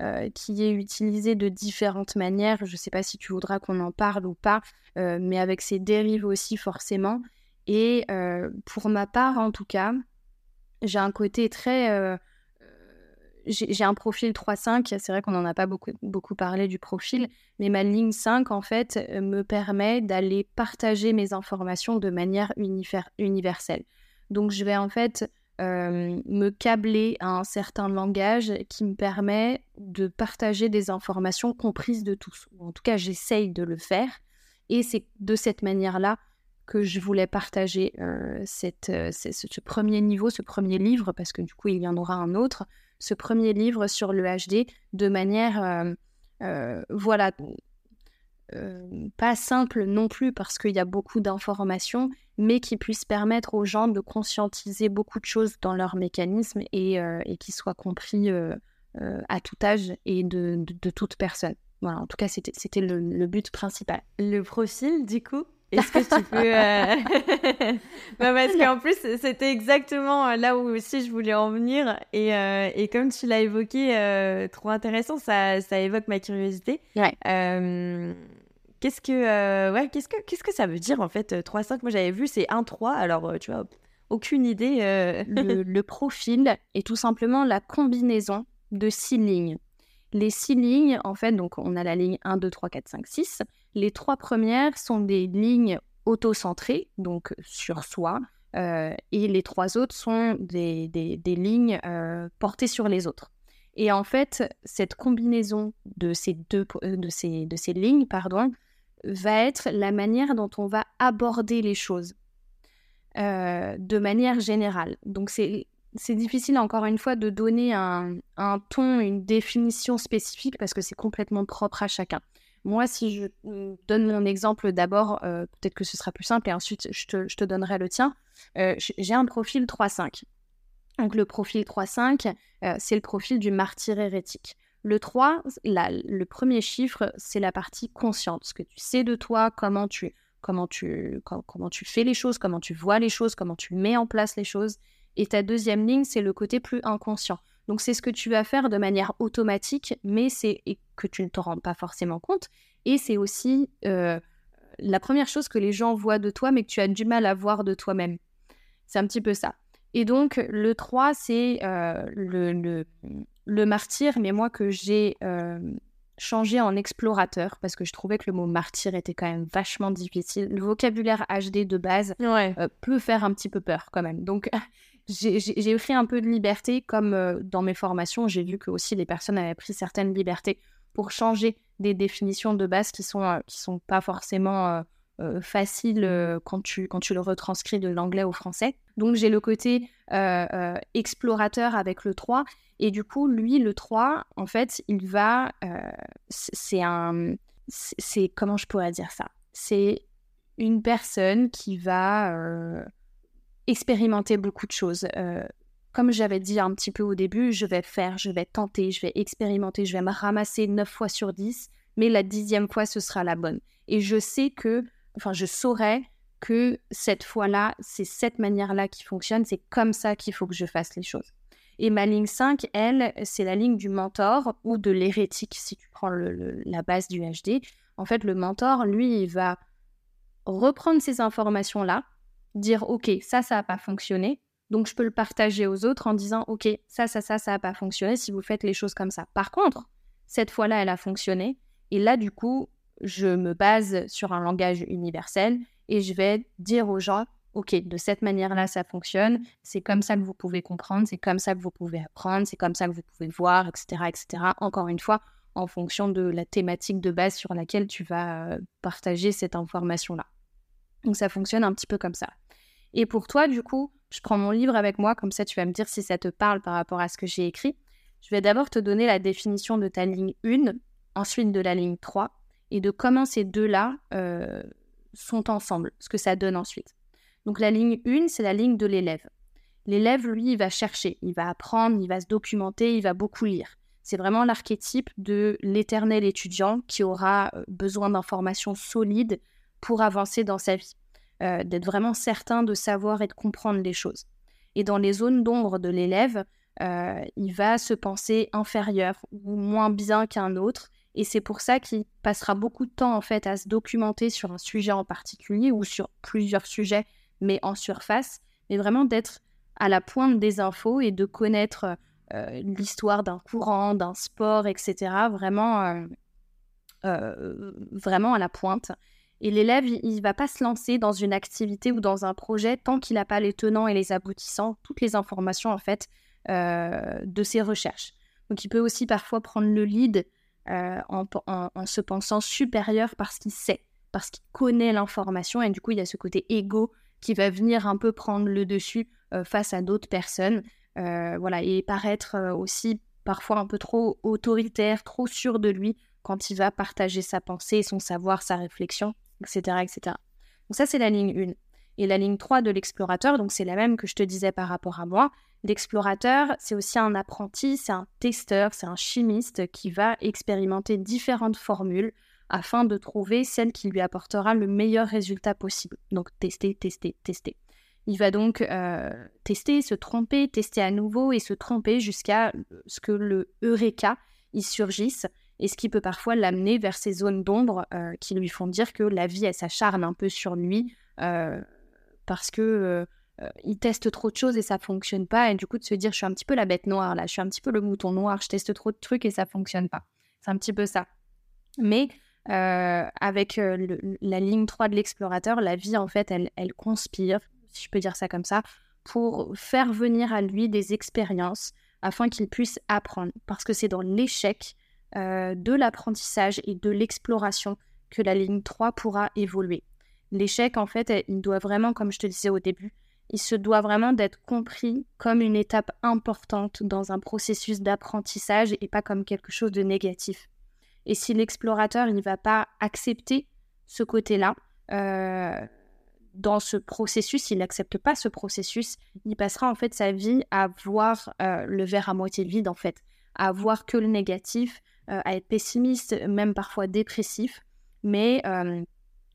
Speaker 2: euh, qui est utilisé de différentes manières. Je ne sais pas si tu voudras qu'on en parle ou pas, euh, mais avec ses dérives aussi forcément. Et euh, pour ma part, en tout cas, j'ai un côté très... j'ai un profil 3-5, c'est vrai qu'on n'en a pas beaucoup, beaucoup parlé du profil, mais ma ligne 5, en fait, me permet d'aller partager mes informations de manière universelle. Donc, je vais en fait euh, me câbler à un certain langage qui me permet de partager des informations comprises de tous. En tout cas, j'essaye de le faire. Et c'est de cette manière-là que je voulais partager euh, euh, ce, premier niveau, ce premier livre, parce que du coup, il y en aura un autre, ce premier livre sur le HD de manière, voilà, pas simple non plus parce qu'il y a beaucoup d'informations, mais qui puisse permettre aux gens de conscientiser beaucoup de choses dans leur mécanisme et, euh, et qui soient compris euh, euh, à tout âge et de, de, toute personne. Voilà, en tout cas, c'était le, le, but principal.
Speaker 1: Le profil, du coup? Est-ce que tu peux... bah parce qu'en plus, c'était exactement là où aussi je voulais en venir. Et, et comme tu l'as évoqué, trop intéressant, ça, ça évoque ma curiosité.
Speaker 2: Ouais.
Speaker 1: Qu'est-ce que, euh, ouais, qu'est-ce que, qu'est-ce que ça veut dire en fait 3-5 euh, Moi j'avais vu c'est 1-3, alors euh, tu vois, aucune idée.
Speaker 2: le, profil est tout simplement la combinaison de six lignes. Les six lignes, en fait, donc on a la ligne 1, 2, 3, 4, 5, 6. Les trois premières sont des lignes auto-centrées, donc sur soi, et les trois autres sont des, des, lignes portées sur les autres. Et en fait, cette combinaison de ces deux de ces, de ces lignes, pardon, va être la manière dont on va aborder les choses de manière générale. Donc c'est c'est difficile encore une fois de donner un, ton, une définition spécifique parce que c'est complètement propre à chacun. Moi, si je donne mon exemple d'abord, euh, peut-être que ce sera plus simple et ensuite je te, donnerai le tien. Euh, j'ai un profil 3-5. Donc le profil 3-5, euh, c'est le profil du martyr hérétique. Le 3, le premier chiffre, c'est la partie consciente, ce que tu sais de toi, comment tu, comment, tu, comment tu fais les choses, comment tu vois les choses, comment tu mets en place les choses. Et ta deuxième ligne, c'est le côté plus inconscient. Donc c'est ce que tu vas faire de manière automatique, mais c'est que tu ne te rends pas forcément compte. Et c'est aussi euh, la première chose que les gens voient de toi, mais que tu as du mal à voir de toi-même. C'est un petit peu ça. Et donc le 3, c'est euh, le, le, martyr, mais moi que j'ai euh, changé en explorateur, parce que je trouvais que le mot martyr était quand même vachement difficile. Le vocabulaire HD de base peut faire un petit peu peur quand même. Donc j'ai pris un peu de liberté, comme euh, dans mes formations, j'ai vu que aussi les personnes avaient pris certaines libertés pour changer des définitions de base qui sont, euh, qui sont pas forcément euh, faciles quand, tu, quand tu le retranscris de l'anglais au français. Donc j'ai le côté explorateur avec le 3, et du coup, lui, le 3, en fait, il va. c'est un. C'est. Comment je pourrais dire ça? C'est une personne qui va expérimenter beaucoup de choses. Euh, comme j'avais dit un petit peu au début, je vais faire, je vais tenter, je vais expérimenter, je vais me ramasser 9 fois sur 10, mais la dixième fois, ce sera la bonne. Et je sais que, enfin, je saurais que cette fois-là, c'est cette manière-là qui fonctionne, c'est comme ça qu'il faut que je fasse les choses. Et ma ligne 5, elle, c'est la ligne du mentor ou de l'hérétique, si tu prends la base du HD. En fait, le mentor, lui, il va reprendre ces informations-là, dire ok, ça, ça n'a pas fonctionné. Donc je peux le partager aux autres en disant ok, ça, ça, ça, ça n'a pas fonctionné si vous faites les choses comme ça. Par contre, cette fois-là, elle a fonctionné. Et là, du coup, je me base sur un langage universel et je vais dire aux gens ok, de cette manière-là, ça fonctionne. C'est comme ça que vous pouvez comprendre, c'est comme ça que vous pouvez apprendre, c'est comme ça que vous pouvez voir, etc., etc. Encore une fois, en fonction de la thématique de base sur laquelle tu vas euh, partager cette information-là. Donc ça fonctionne un petit peu comme ça. Et pour toi, du coup, je prends mon livre avec moi, comme ça tu vas me dire si ça te parle par rapport à ce que j'ai écrit. Je vais d'abord te donner la définition de ta ligne 1, ensuite de la ligne 3, et de comment ces deux-là euh, sont ensemble, ce que ça donne ensuite. Donc la ligne 1, c'est la ligne de l'élève. L'élève, lui, il va chercher, il va apprendre, il va se documenter, il va beaucoup lire. C'est vraiment l'archétype de l'éternel étudiant qui aura euh, besoin d'informations solides pour avancer dans sa vie, euh, d'être vraiment certain de savoir et de comprendre les choses. Et dans les zones d'ombre de l'élève, euh, il va se penser inférieur ou moins bien qu'un autre. Et c'est pour ça qu'il passera beaucoup de temps en fait à se documenter sur un sujet en particulier ou sur plusieurs sujets, mais en surface, mais vraiment d'être à la pointe des infos et de connaître euh, l'histoire d'un courant, d'un sport, etc. Vraiment, vraiment à la pointe. Et l'élève, il ne va pas se lancer dans une activité ou dans un projet tant qu'il n'a pas les tenants et les aboutissants, toutes les informations en fait euh, de ses recherches. Donc il peut aussi parfois prendre le lead euh, en, se pensant supérieur parce qu'il sait, parce qu'il connaît l'information et du coup il y a ce côté égo qui va venir un peu prendre le dessus euh, face à d'autres personnes. voilà, et paraître aussi parfois un peu trop autoritaire, trop sûr de lui quand il va partager sa pensée, son savoir, sa réflexion etc., etc. Donc ça, c'est la ligne 1. Et la ligne 3 de l'explorateur, donc c'est la même que je te disais par rapport à moi. L'explorateur, c'est aussi un apprenti, c'est un testeur, c'est un chimiste qui va expérimenter différentes formules afin de trouver celle qui lui apportera le meilleur résultat possible. Donc tester, tester, tester. Il va donc euh, tester, se tromper, tester à nouveau et se tromper jusqu'à ce que le Eureka y surgisse et ce qui peut parfois l'amener vers ces zones d'ombre euh, qui lui font dire que la vie, elle s'acharne un peu sur lui euh, parce que euh, il teste trop de choses et ça fonctionne pas, et du coup de se dire je suis un petit peu la bête noire là, je suis un petit peu le mouton noir, je teste trop de trucs et ça fonctionne pas. C'est un petit peu ça. Mais avec la ligne 3 de l'explorateur, la vie en fait, elle, elle conspire, si je peux dire ça comme ça, pour faire venir à lui des expériences afin qu'ils puissent apprendre. Parce que c'est dans l'échec euh, de l'apprentissage et de l'exploration que la ligne 3 pourra évoluer. L'échec, en fait, il doit vraiment, comme je te disais au début, il se doit vraiment d'être compris comme une étape importante dans un processus d'apprentissage et pas comme quelque chose de négatif. Et si l'explorateur ne va pas accepter ce côté-là, euh, dans ce processus, il n'accepte pas ce processus, il passera en fait sa vie à voir euh, le verre à moitié vide en fait, à voir que le négatif, euh, à être pessimiste, même parfois dépressif. Mais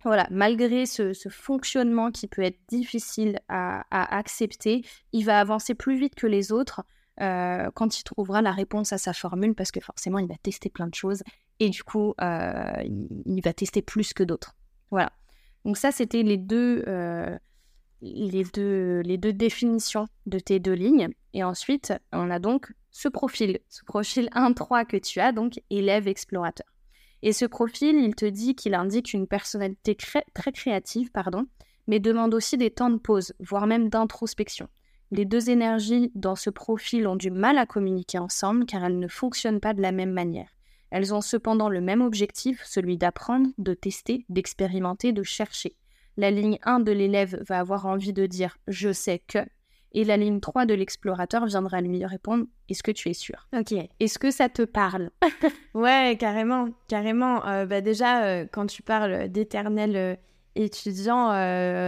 Speaker 2: voilà, malgré ce, fonctionnement qui peut être difficile à, accepter, il va avancer plus vite que les autres quand il trouvera la réponse à sa formule, parce que forcément, il va tester plein de choses et du coup, il va tester plus que d'autres. Voilà. Donc ça, c'était les deux, euh, les, deux, les deux définitions de tes deux lignes. Et ensuite, on a donc ce profil, ce profil 1-3 que tu as, donc élève explorateur. Et ce profil, il te dit qu'il indique une personnalité très créative, pardon, mais demande aussi des temps de pause, voire même d'introspection. Les deux énergies dans ce profil ont du mal à communiquer ensemble car elles ne fonctionnent pas de la même manière. Elles ont cependant le même objectif, celui d'apprendre, de tester, d'expérimenter, de chercher. La ligne 1 de l'élève va avoir envie de dire je sais que, et la ligne 3 de l'explorateur viendra lui répondre Est-ce que tu es sûr?
Speaker 1: Ok.
Speaker 2: Est-ce que ça te parle?
Speaker 1: Ouais, carrément. Carrément. Euh, bah déjà, euh, quand tu parles d'éternel euh, étudiant,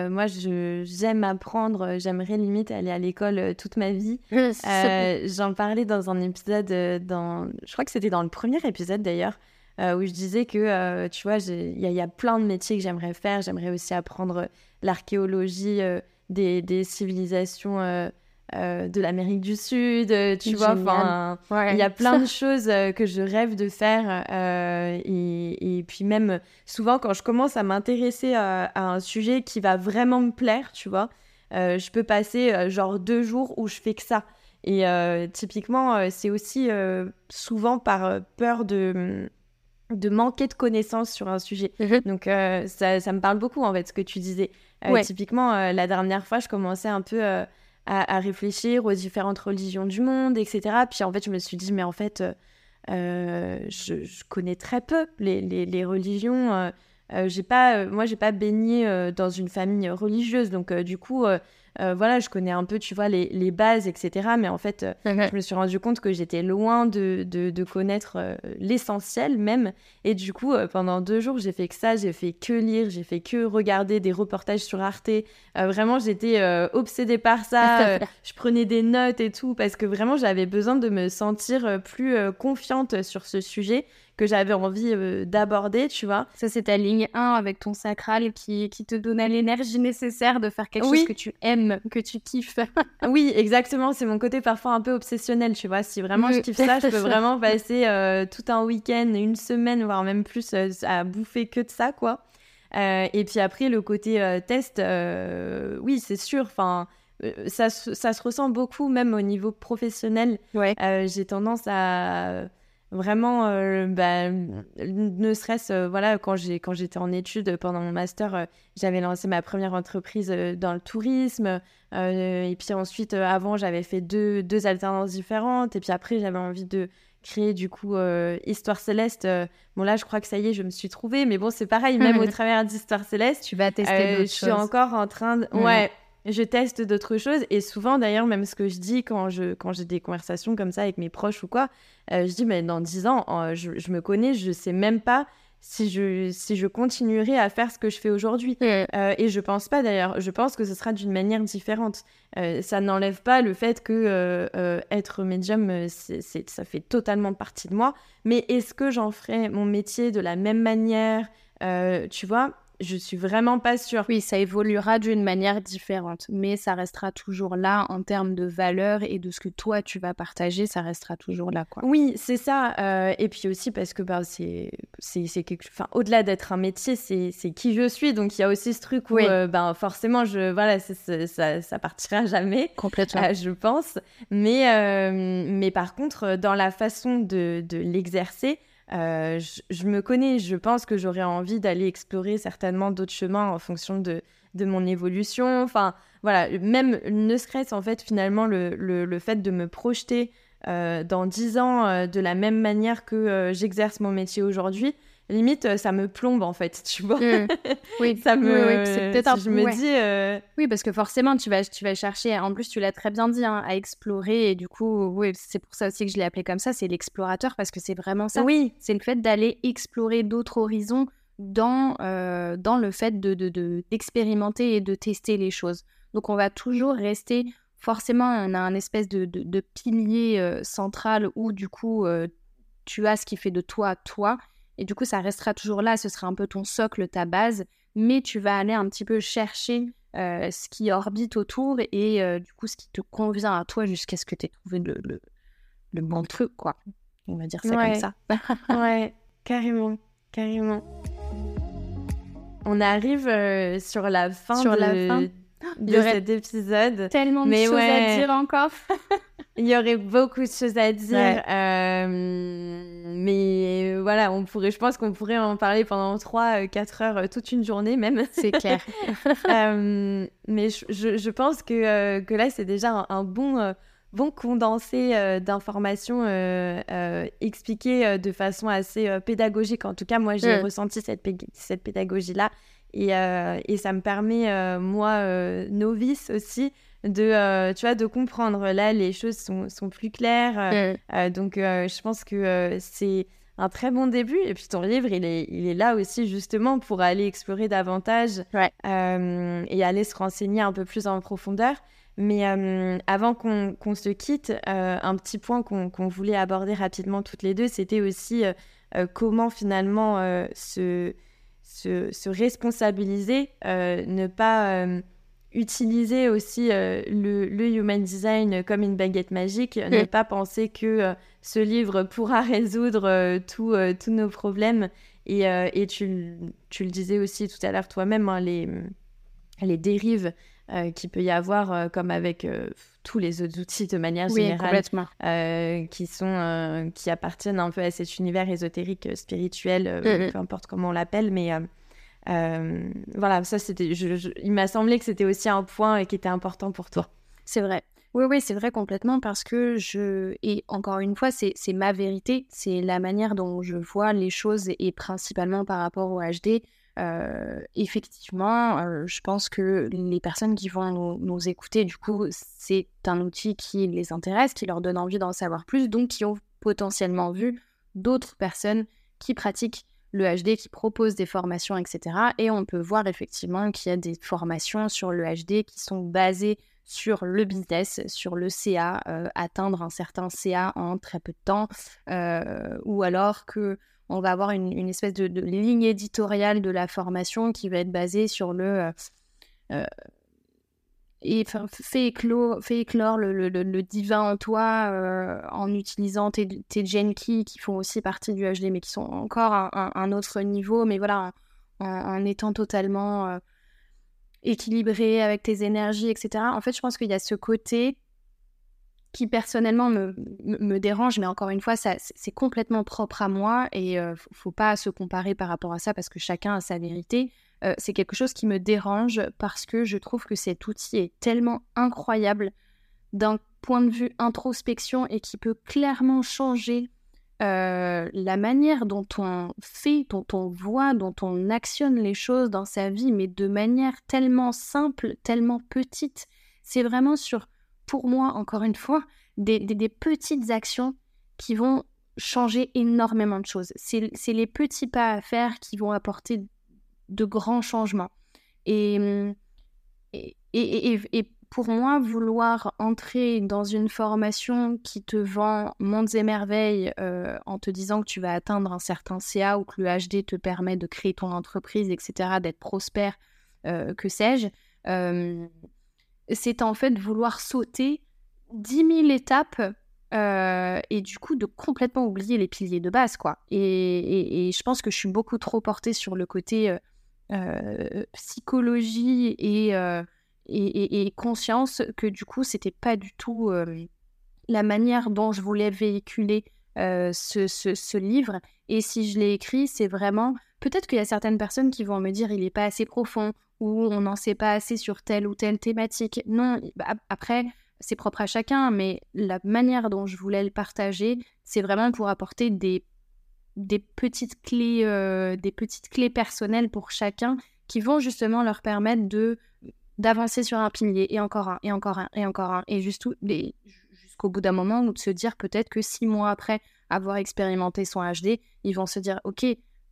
Speaker 1: moi, j'aime apprendre. J'aimerais limite aller à l'école toute ma vie. J'en parlais dans un épisode, dans, je crois que c'était dans le premier épisode d'ailleurs, où je disais que, tu vois, il y, a plein de métiers que j'aimerais faire. J'aimerais aussi apprendre l'archéologie des, des, civilisations euh, de l'Amérique du Sud, euh, tu vois. Enfin, il y a plein de choses euh, que je rêve de faire. Et, puis même, souvent, quand je commence à m'intéresser à, un sujet qui va vraiment me plaire, tu vois, je peux passer genre deux jours où je fais que ça. Et typiquement, c'est aussi souvent par peur de de manquer de connaissances sur un sujet. Mhm. Donc ça, ça, me parle beaucoup en fait ce que tu disais. Typiquement, la dernière fois, je commençais un peu à, réfléchir aux différentes religions du monde, etc. Puis en fait, je me suis dit, mais en fait, euh, euh, je, connais très peu les, les, religions. Euh, j'ai pas, moi, j'ai pas baigné dans une famille religieuse, donc du coup, euh, voilà, je connais un peu, tu vois, les, les bases, etc. Mais en fait, euh, je me suis rendu compte que j'étais loin de, de, connaître euh, l'essentiel même. Et du coup, pendant deux jours, j'ai fait que ça. J'ai fait que lire, j'ai fait que regarder des reportages sur Arte. vraiment, j'étais obsédée par ça. je prenais des notes et tout parce que vraiment, j'avais besoin de me sentir plus confiante sur ce sujet que j'avais envie euh, d'aborder, tu vois.
Speaker 2: Ça, c'est ta ligne 1 avec ton sacral qui, qui te donnait l'énergie nécessaire de faire quelque chose que tu aimes, que tu kiffes.
Speaker 1: oui, exactement. C'est mon côté parfois un peu obsessionnel, tu vois. Si vraiment je kiffe ça, je peux vraiment passer euh, tout un week-end, une semaine, voire même plus euh, à bouffer que de ça, quoi. et puis après, le côté test, oui, c'est sûr. Enfin, ça, ça, se ressent beaucoup, même au niveau professionnel.
Speaker 2: Ouais.
Speaker 1: J'ai tendance à vraiment euh, bah, ne serait-ce euh, voilà quand j'ai quand j'étais en études pendant mon master euh, j'avais lancé ma première entreprise dans le tourisme et puis ensuite avant j'avais fait deux, deux alternances différentes et puis après j'avais envie de créer du coup Histoire Céleste bon là je crois que ça y est je me suis trouvée mais bon c'est pareil même au travers d'Histoire Céleste
Speaker 2: tu vas tester d'autres choses je
Speaker 1: suis encore en train de ouais je teste d'autres choses. Et souvent d'ailleurs même ce que je dis quand je quand j'ai des conversations comme ça avec mes proches ou quoi euh, je dis mais dans dix ans je, je, me connais je sais même pas si je si je continuerai à faire ce que je fais aujourd'hui. Euh, et je pense pas d'ailleurs. Je pense que ce sera d'une manière différente. Euh, ça n'enlève pas le fait que être médium c'est ça fait totalement partie de moi. Mais est-ce que j'en ferai mon métier de la même manière? Tu vois je suis vraiment pas sûre.
Speaker 2: Oui, ça évoluera d'une manière différente, mais ça restera toujours là en termes de valeur et de ce que toi tu vas partager, ça restera toujours là, quoi.
Speaker 1: Oui, c'est ça. Euh, et puis aussi parce que bah, c'est c'est quelque enfin au-delà d'être un métier, c'est qui je suis, donc il y a aussi ce truc où euh, ben forcément je voilà ça, ça partira jamais.
Speaker 2: Complètement.
Speaker 1: Euh, je pense. Mais mais par contre dans la façon de, de l'exercer. Euh, je, me connais, je pense que j'aurais envie d'aller explorer certainement d'autres chemins en fonction de, de mon évolution. Enfin, voilà, même ne serait-ce en fait finalement le, le, fait de me projeter dans dix ans de la même manière que j'exerce mon métier aujourd'hui, limite euh, ça me plombe en fait tu vois.
Speaker 2: Mmh. oui.
Speaker 1: Ça me c'est peut-être un... je me dis euh,
Speaker 2: oui parce que forcément tu vas tu vas chercher en plus tu l'as très bien dit hein, à explorer et du coup oui c'est pour ça aussi que je l'ai appelé comme ça c'est l'explorateur parce que c'est vraiment ça.
Speaker 1: Oui.
Speaker 2: C'est le fait d'aller explorer d'autres horizons dans euh, dans le fait de d'expérimenter de, et de tester les choses. Donc on va toujours rester forcément on a un espèce de, de pilier central où du coup tu as ce qui fait de toi toi et du coup, ça restera toujours là, ce sera un peu ton socle, ta base, mais tu vas aller un petit peu chercher euh, ce qui orbite autour et euh, du coup, ce qui te convient à toi jusqu'à ce que tu aies trouvé le, le, bon truc, quoi. On va dire ça comme ça.
Speaker 1: ouais, carrément, carrément. On arrive euh, sur la fin
Speaker 2: sur la fin.
Speaker 1: de cet épisode.
Speaker 2: Tellement de choses à dire encore.
Speaker 1: Il y aurait beaucoup de choses à dire. mais voilà, on pourrait, je pense qu'on pourrait en parler pendant 3-4 heures, euh, toute une journée même.
Speaker 2: C'est clair.
Speaker 1: mais je, je, pense que, euh, que là, c'est déjà un, bon, euh, bon condensé d'informations expliquées de façon assez pédagogique. En tout cas, moi, j'ai ressenti cette, cette pédagogie-là. Et, et, ça me permet, moi, novice aussi, de, tu vois, de comprendre. Là, les choses sont, sont plus claires. donc, je pense que c'est un très bon début. Et puis ton livre, il est, il est là aussi justement pour aller explorer davantage euh, et aller se renseigner un peu plus en profondeur. Mais euh, avant qu'on se quitte, euh, un petit point qu'on voulait aborder rapidement toutes les deux, c'était aussi comment finalement se, se, se, responsabiliser, ne pas utiliser aussi euh, le, human design comme une baguette magique, ne pas penser que euh, ce livre pourra résoudre euh, tous nos problèmes. Et, et tu, tu, le disais aussi tout à l'heure toi-même, hein, les, les dérives qu'il peut y avoir, comme avec tous les autres outils de manière générale, qui, sont, qui appartiennent un peu à cet univers ésotérique, spirituel, peu importe comment on l'appelle, mais euh, voilà, ça c'était. il m'a semblé que c'était aussi un point qui était important pour toi.
Speaker 2: C'est vrai. Oui, oui, c'est vrai complètement parce que je. Et encore une fois, c'est ma vérité, c'est la manière dont je vois les choses et principalement par rapport au HD. Euh, effectivement, euh, je pense que les personnes qui vont nous, nous écouter, du coup, c'est un outil qui les intéresse, qui leur donne envie d'en savoir plus, donc qui ont potentiellement vu d'autres personnes qui pratiquent le HD qui propose des formations, etc. Et on peut voir effectivement qu'il y a des formations sur le HD qui sont basées sur le business, sur le CA, euh, atteindre un certain CA en très peu de temps, euh, ou alors que on va avoir une, espèce de, ligne éditoriale de la formation qui va être basée sur le euh, et fais éclore, éclore le, divin en toi euh, en utilisant tes, tes gen qui font aussi partie du HD, mais qui sont encore un, un, autre niveau. Mais voilà, en, étant totalement euh, équilibré avec tes énergies, etc. En fait, je pense qu'il y a ce côté qui personnellement me, dérange, mais encore une fois, c'est complètement propre à moi et euh, faut pas se comparer par rapport à ça parce que chacun a sa vérité. Euh, c'est quelque chose qui me dérange parce que je trouve que cet outil est tellement incroyable d'un point de vue introspection et qui peut clairement changer euh, la manière dont on fait, dont on voit, dont on actionne les choses dans sa vie, mais de manière tellement simple, tellement petite. C'est vraiment sur, pour moi, encore une fois, des, des petites actions qui vont changer énormément de choses. C'est les petits pas à faire qui vont apporter de grands changements. Et, et, et, pour moi, vouloir entrer dans une formation qui te vend mondes et merveilles euh, en te disant que tu vas atteindre un certain CA ou que le HD te permet de créer ton entreprise, etc., d'être prospère, euh, que sais-je, euh, c'est en fait vouloir sauter 10 000 étapes et du coup de complètement oublier les piliers de base quoi et, et, je pense que je suis beaucoup trop portée sur le côté psychologie euh, et, et, conscience que du coup, c'était pas du tout euh, la manière dont je voulais véhiculer ce, ce, livre. Et si je l'ai écrit, c'est vraiment. Peut-être qu'il y a certaines personnes qui vont me dire il n'est pas assez profond ou on n'en sait pas assez sur telle ou telle thématique. Non, après, c'est propre à chacun, mais la manière dont je voulais le partager, c'est vraiment pour apporter des, des, petites clés, euh, des petites clés personnelles pour chacun qui vont justement leur permettre de d'avancer sur un pilier et encore un et encore un et encore un et jusqu'au bout d'un moment ou de se dire peut-être que six mois après avoir expérimenté son HD, ils vont se dire ok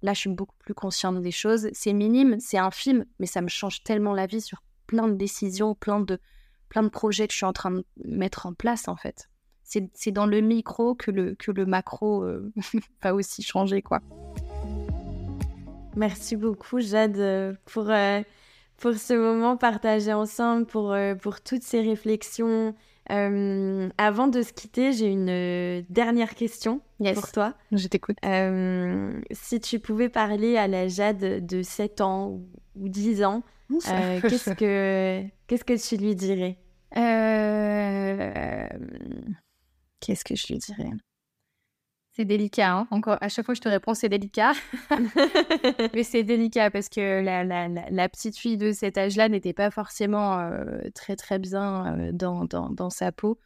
Speaker 2: là je suis beaucoup plus consciente des choses, c'est minime, c'est infime, mais ça me change tellement la vie sur plein de décisions, plein de plein de projets que je suis en train de mettre en place en fait. C'est dans le micro que le, que le macro euh, va aussi changer quoi.
Speaker 1: Merci beaucoup Jade euh, pour, euh, pour ce moment partagé ensemble, pour, pour toutes ces réflexions. avant de se quitter, j'ai une dernière question pour toi.
Speaker 2: Je t'écoute.
Speaker 1: si tu pouvais parler à la Jade de 7 ans ou 10 ans, qu'est-ce que qu'est-ce que tu lui dirais?
Speaker 2: Euh, qu'est-ce que je lui dirais? C'est délicat. Hein. Encore, à chaque fois, je te réponds, c'est délicat. Mais c'est délicat parce que la, la, la, petite fille de cet âge-là n'était pas forcément euh, très, très bien euh, dans, dans, dans, sa peau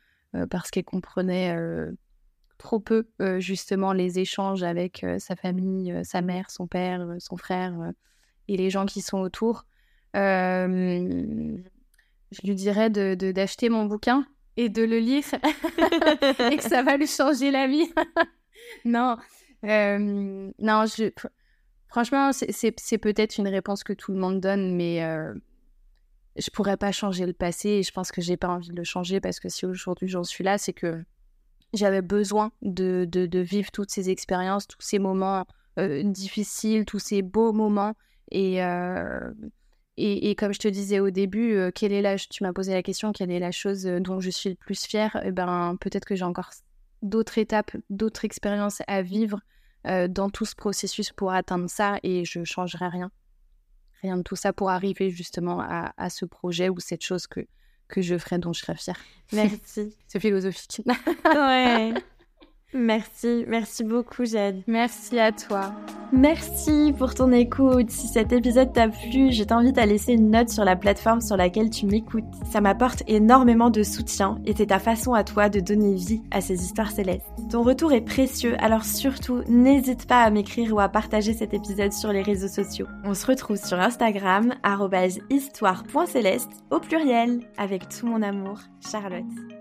Speaker 2: parce qu'elle comprenait trop peu, justement, les échanges avec sa famille, sa mère, son père, son frère et les gens qui sont autour je lui dirais de, d'acheter mon bouquin et de le lire et que ça va lui changer la vie. non, euh, non, je, franchement, c'est, peut-être une réponse que tout le monde donne, mais euh, je pourrais pas changer le passé et je pense que j'ai pas envie de le changer parce que si aujourd'hui j'en suis là, c'est que j'avais besoin de, de, vivre toutes ces expériences, tous ces moments euh, difficiles, tous ces beaux moments et et, comme je te disais au début, euh, quelle est la, tu m'as posé la question, quelle est la chose euh, dont je suis le plus fière eh ben, Peut-être que j'ai encore d'autres étapes, d'autres expériences à vivre euh, dans tout ce processus pour atteindre ça et je ne changerai rien. Rien de tout ça pour arriver justement à, à ce projet ou cette chose que, que je ferai dont je serai fière.
Speaker 1: Merci.
Speaker 2: C'est philosophique.
Speaker 1: ouais. Merci, merci beaucoup Jade.
Speaker 2: Merci à toi.
Speaker 1: Merci pour ton écoute. Si cet épisode t'a plu, je t'invite à laisser une note sur la plateforme sur laquelle tu m'écoutes. Ça m'apporte énormément de soutien et c'est ta façon à toi de donner vie à ces histoires célestes. Ton retour est précieux, alors surtout n'hésite pas à m'écrire ou à partager cet épisode sur les réseaux sociaux. On se retrouve sur Instagram, histoire.céleste au pluriel, avec tout mon amour, Charlotte.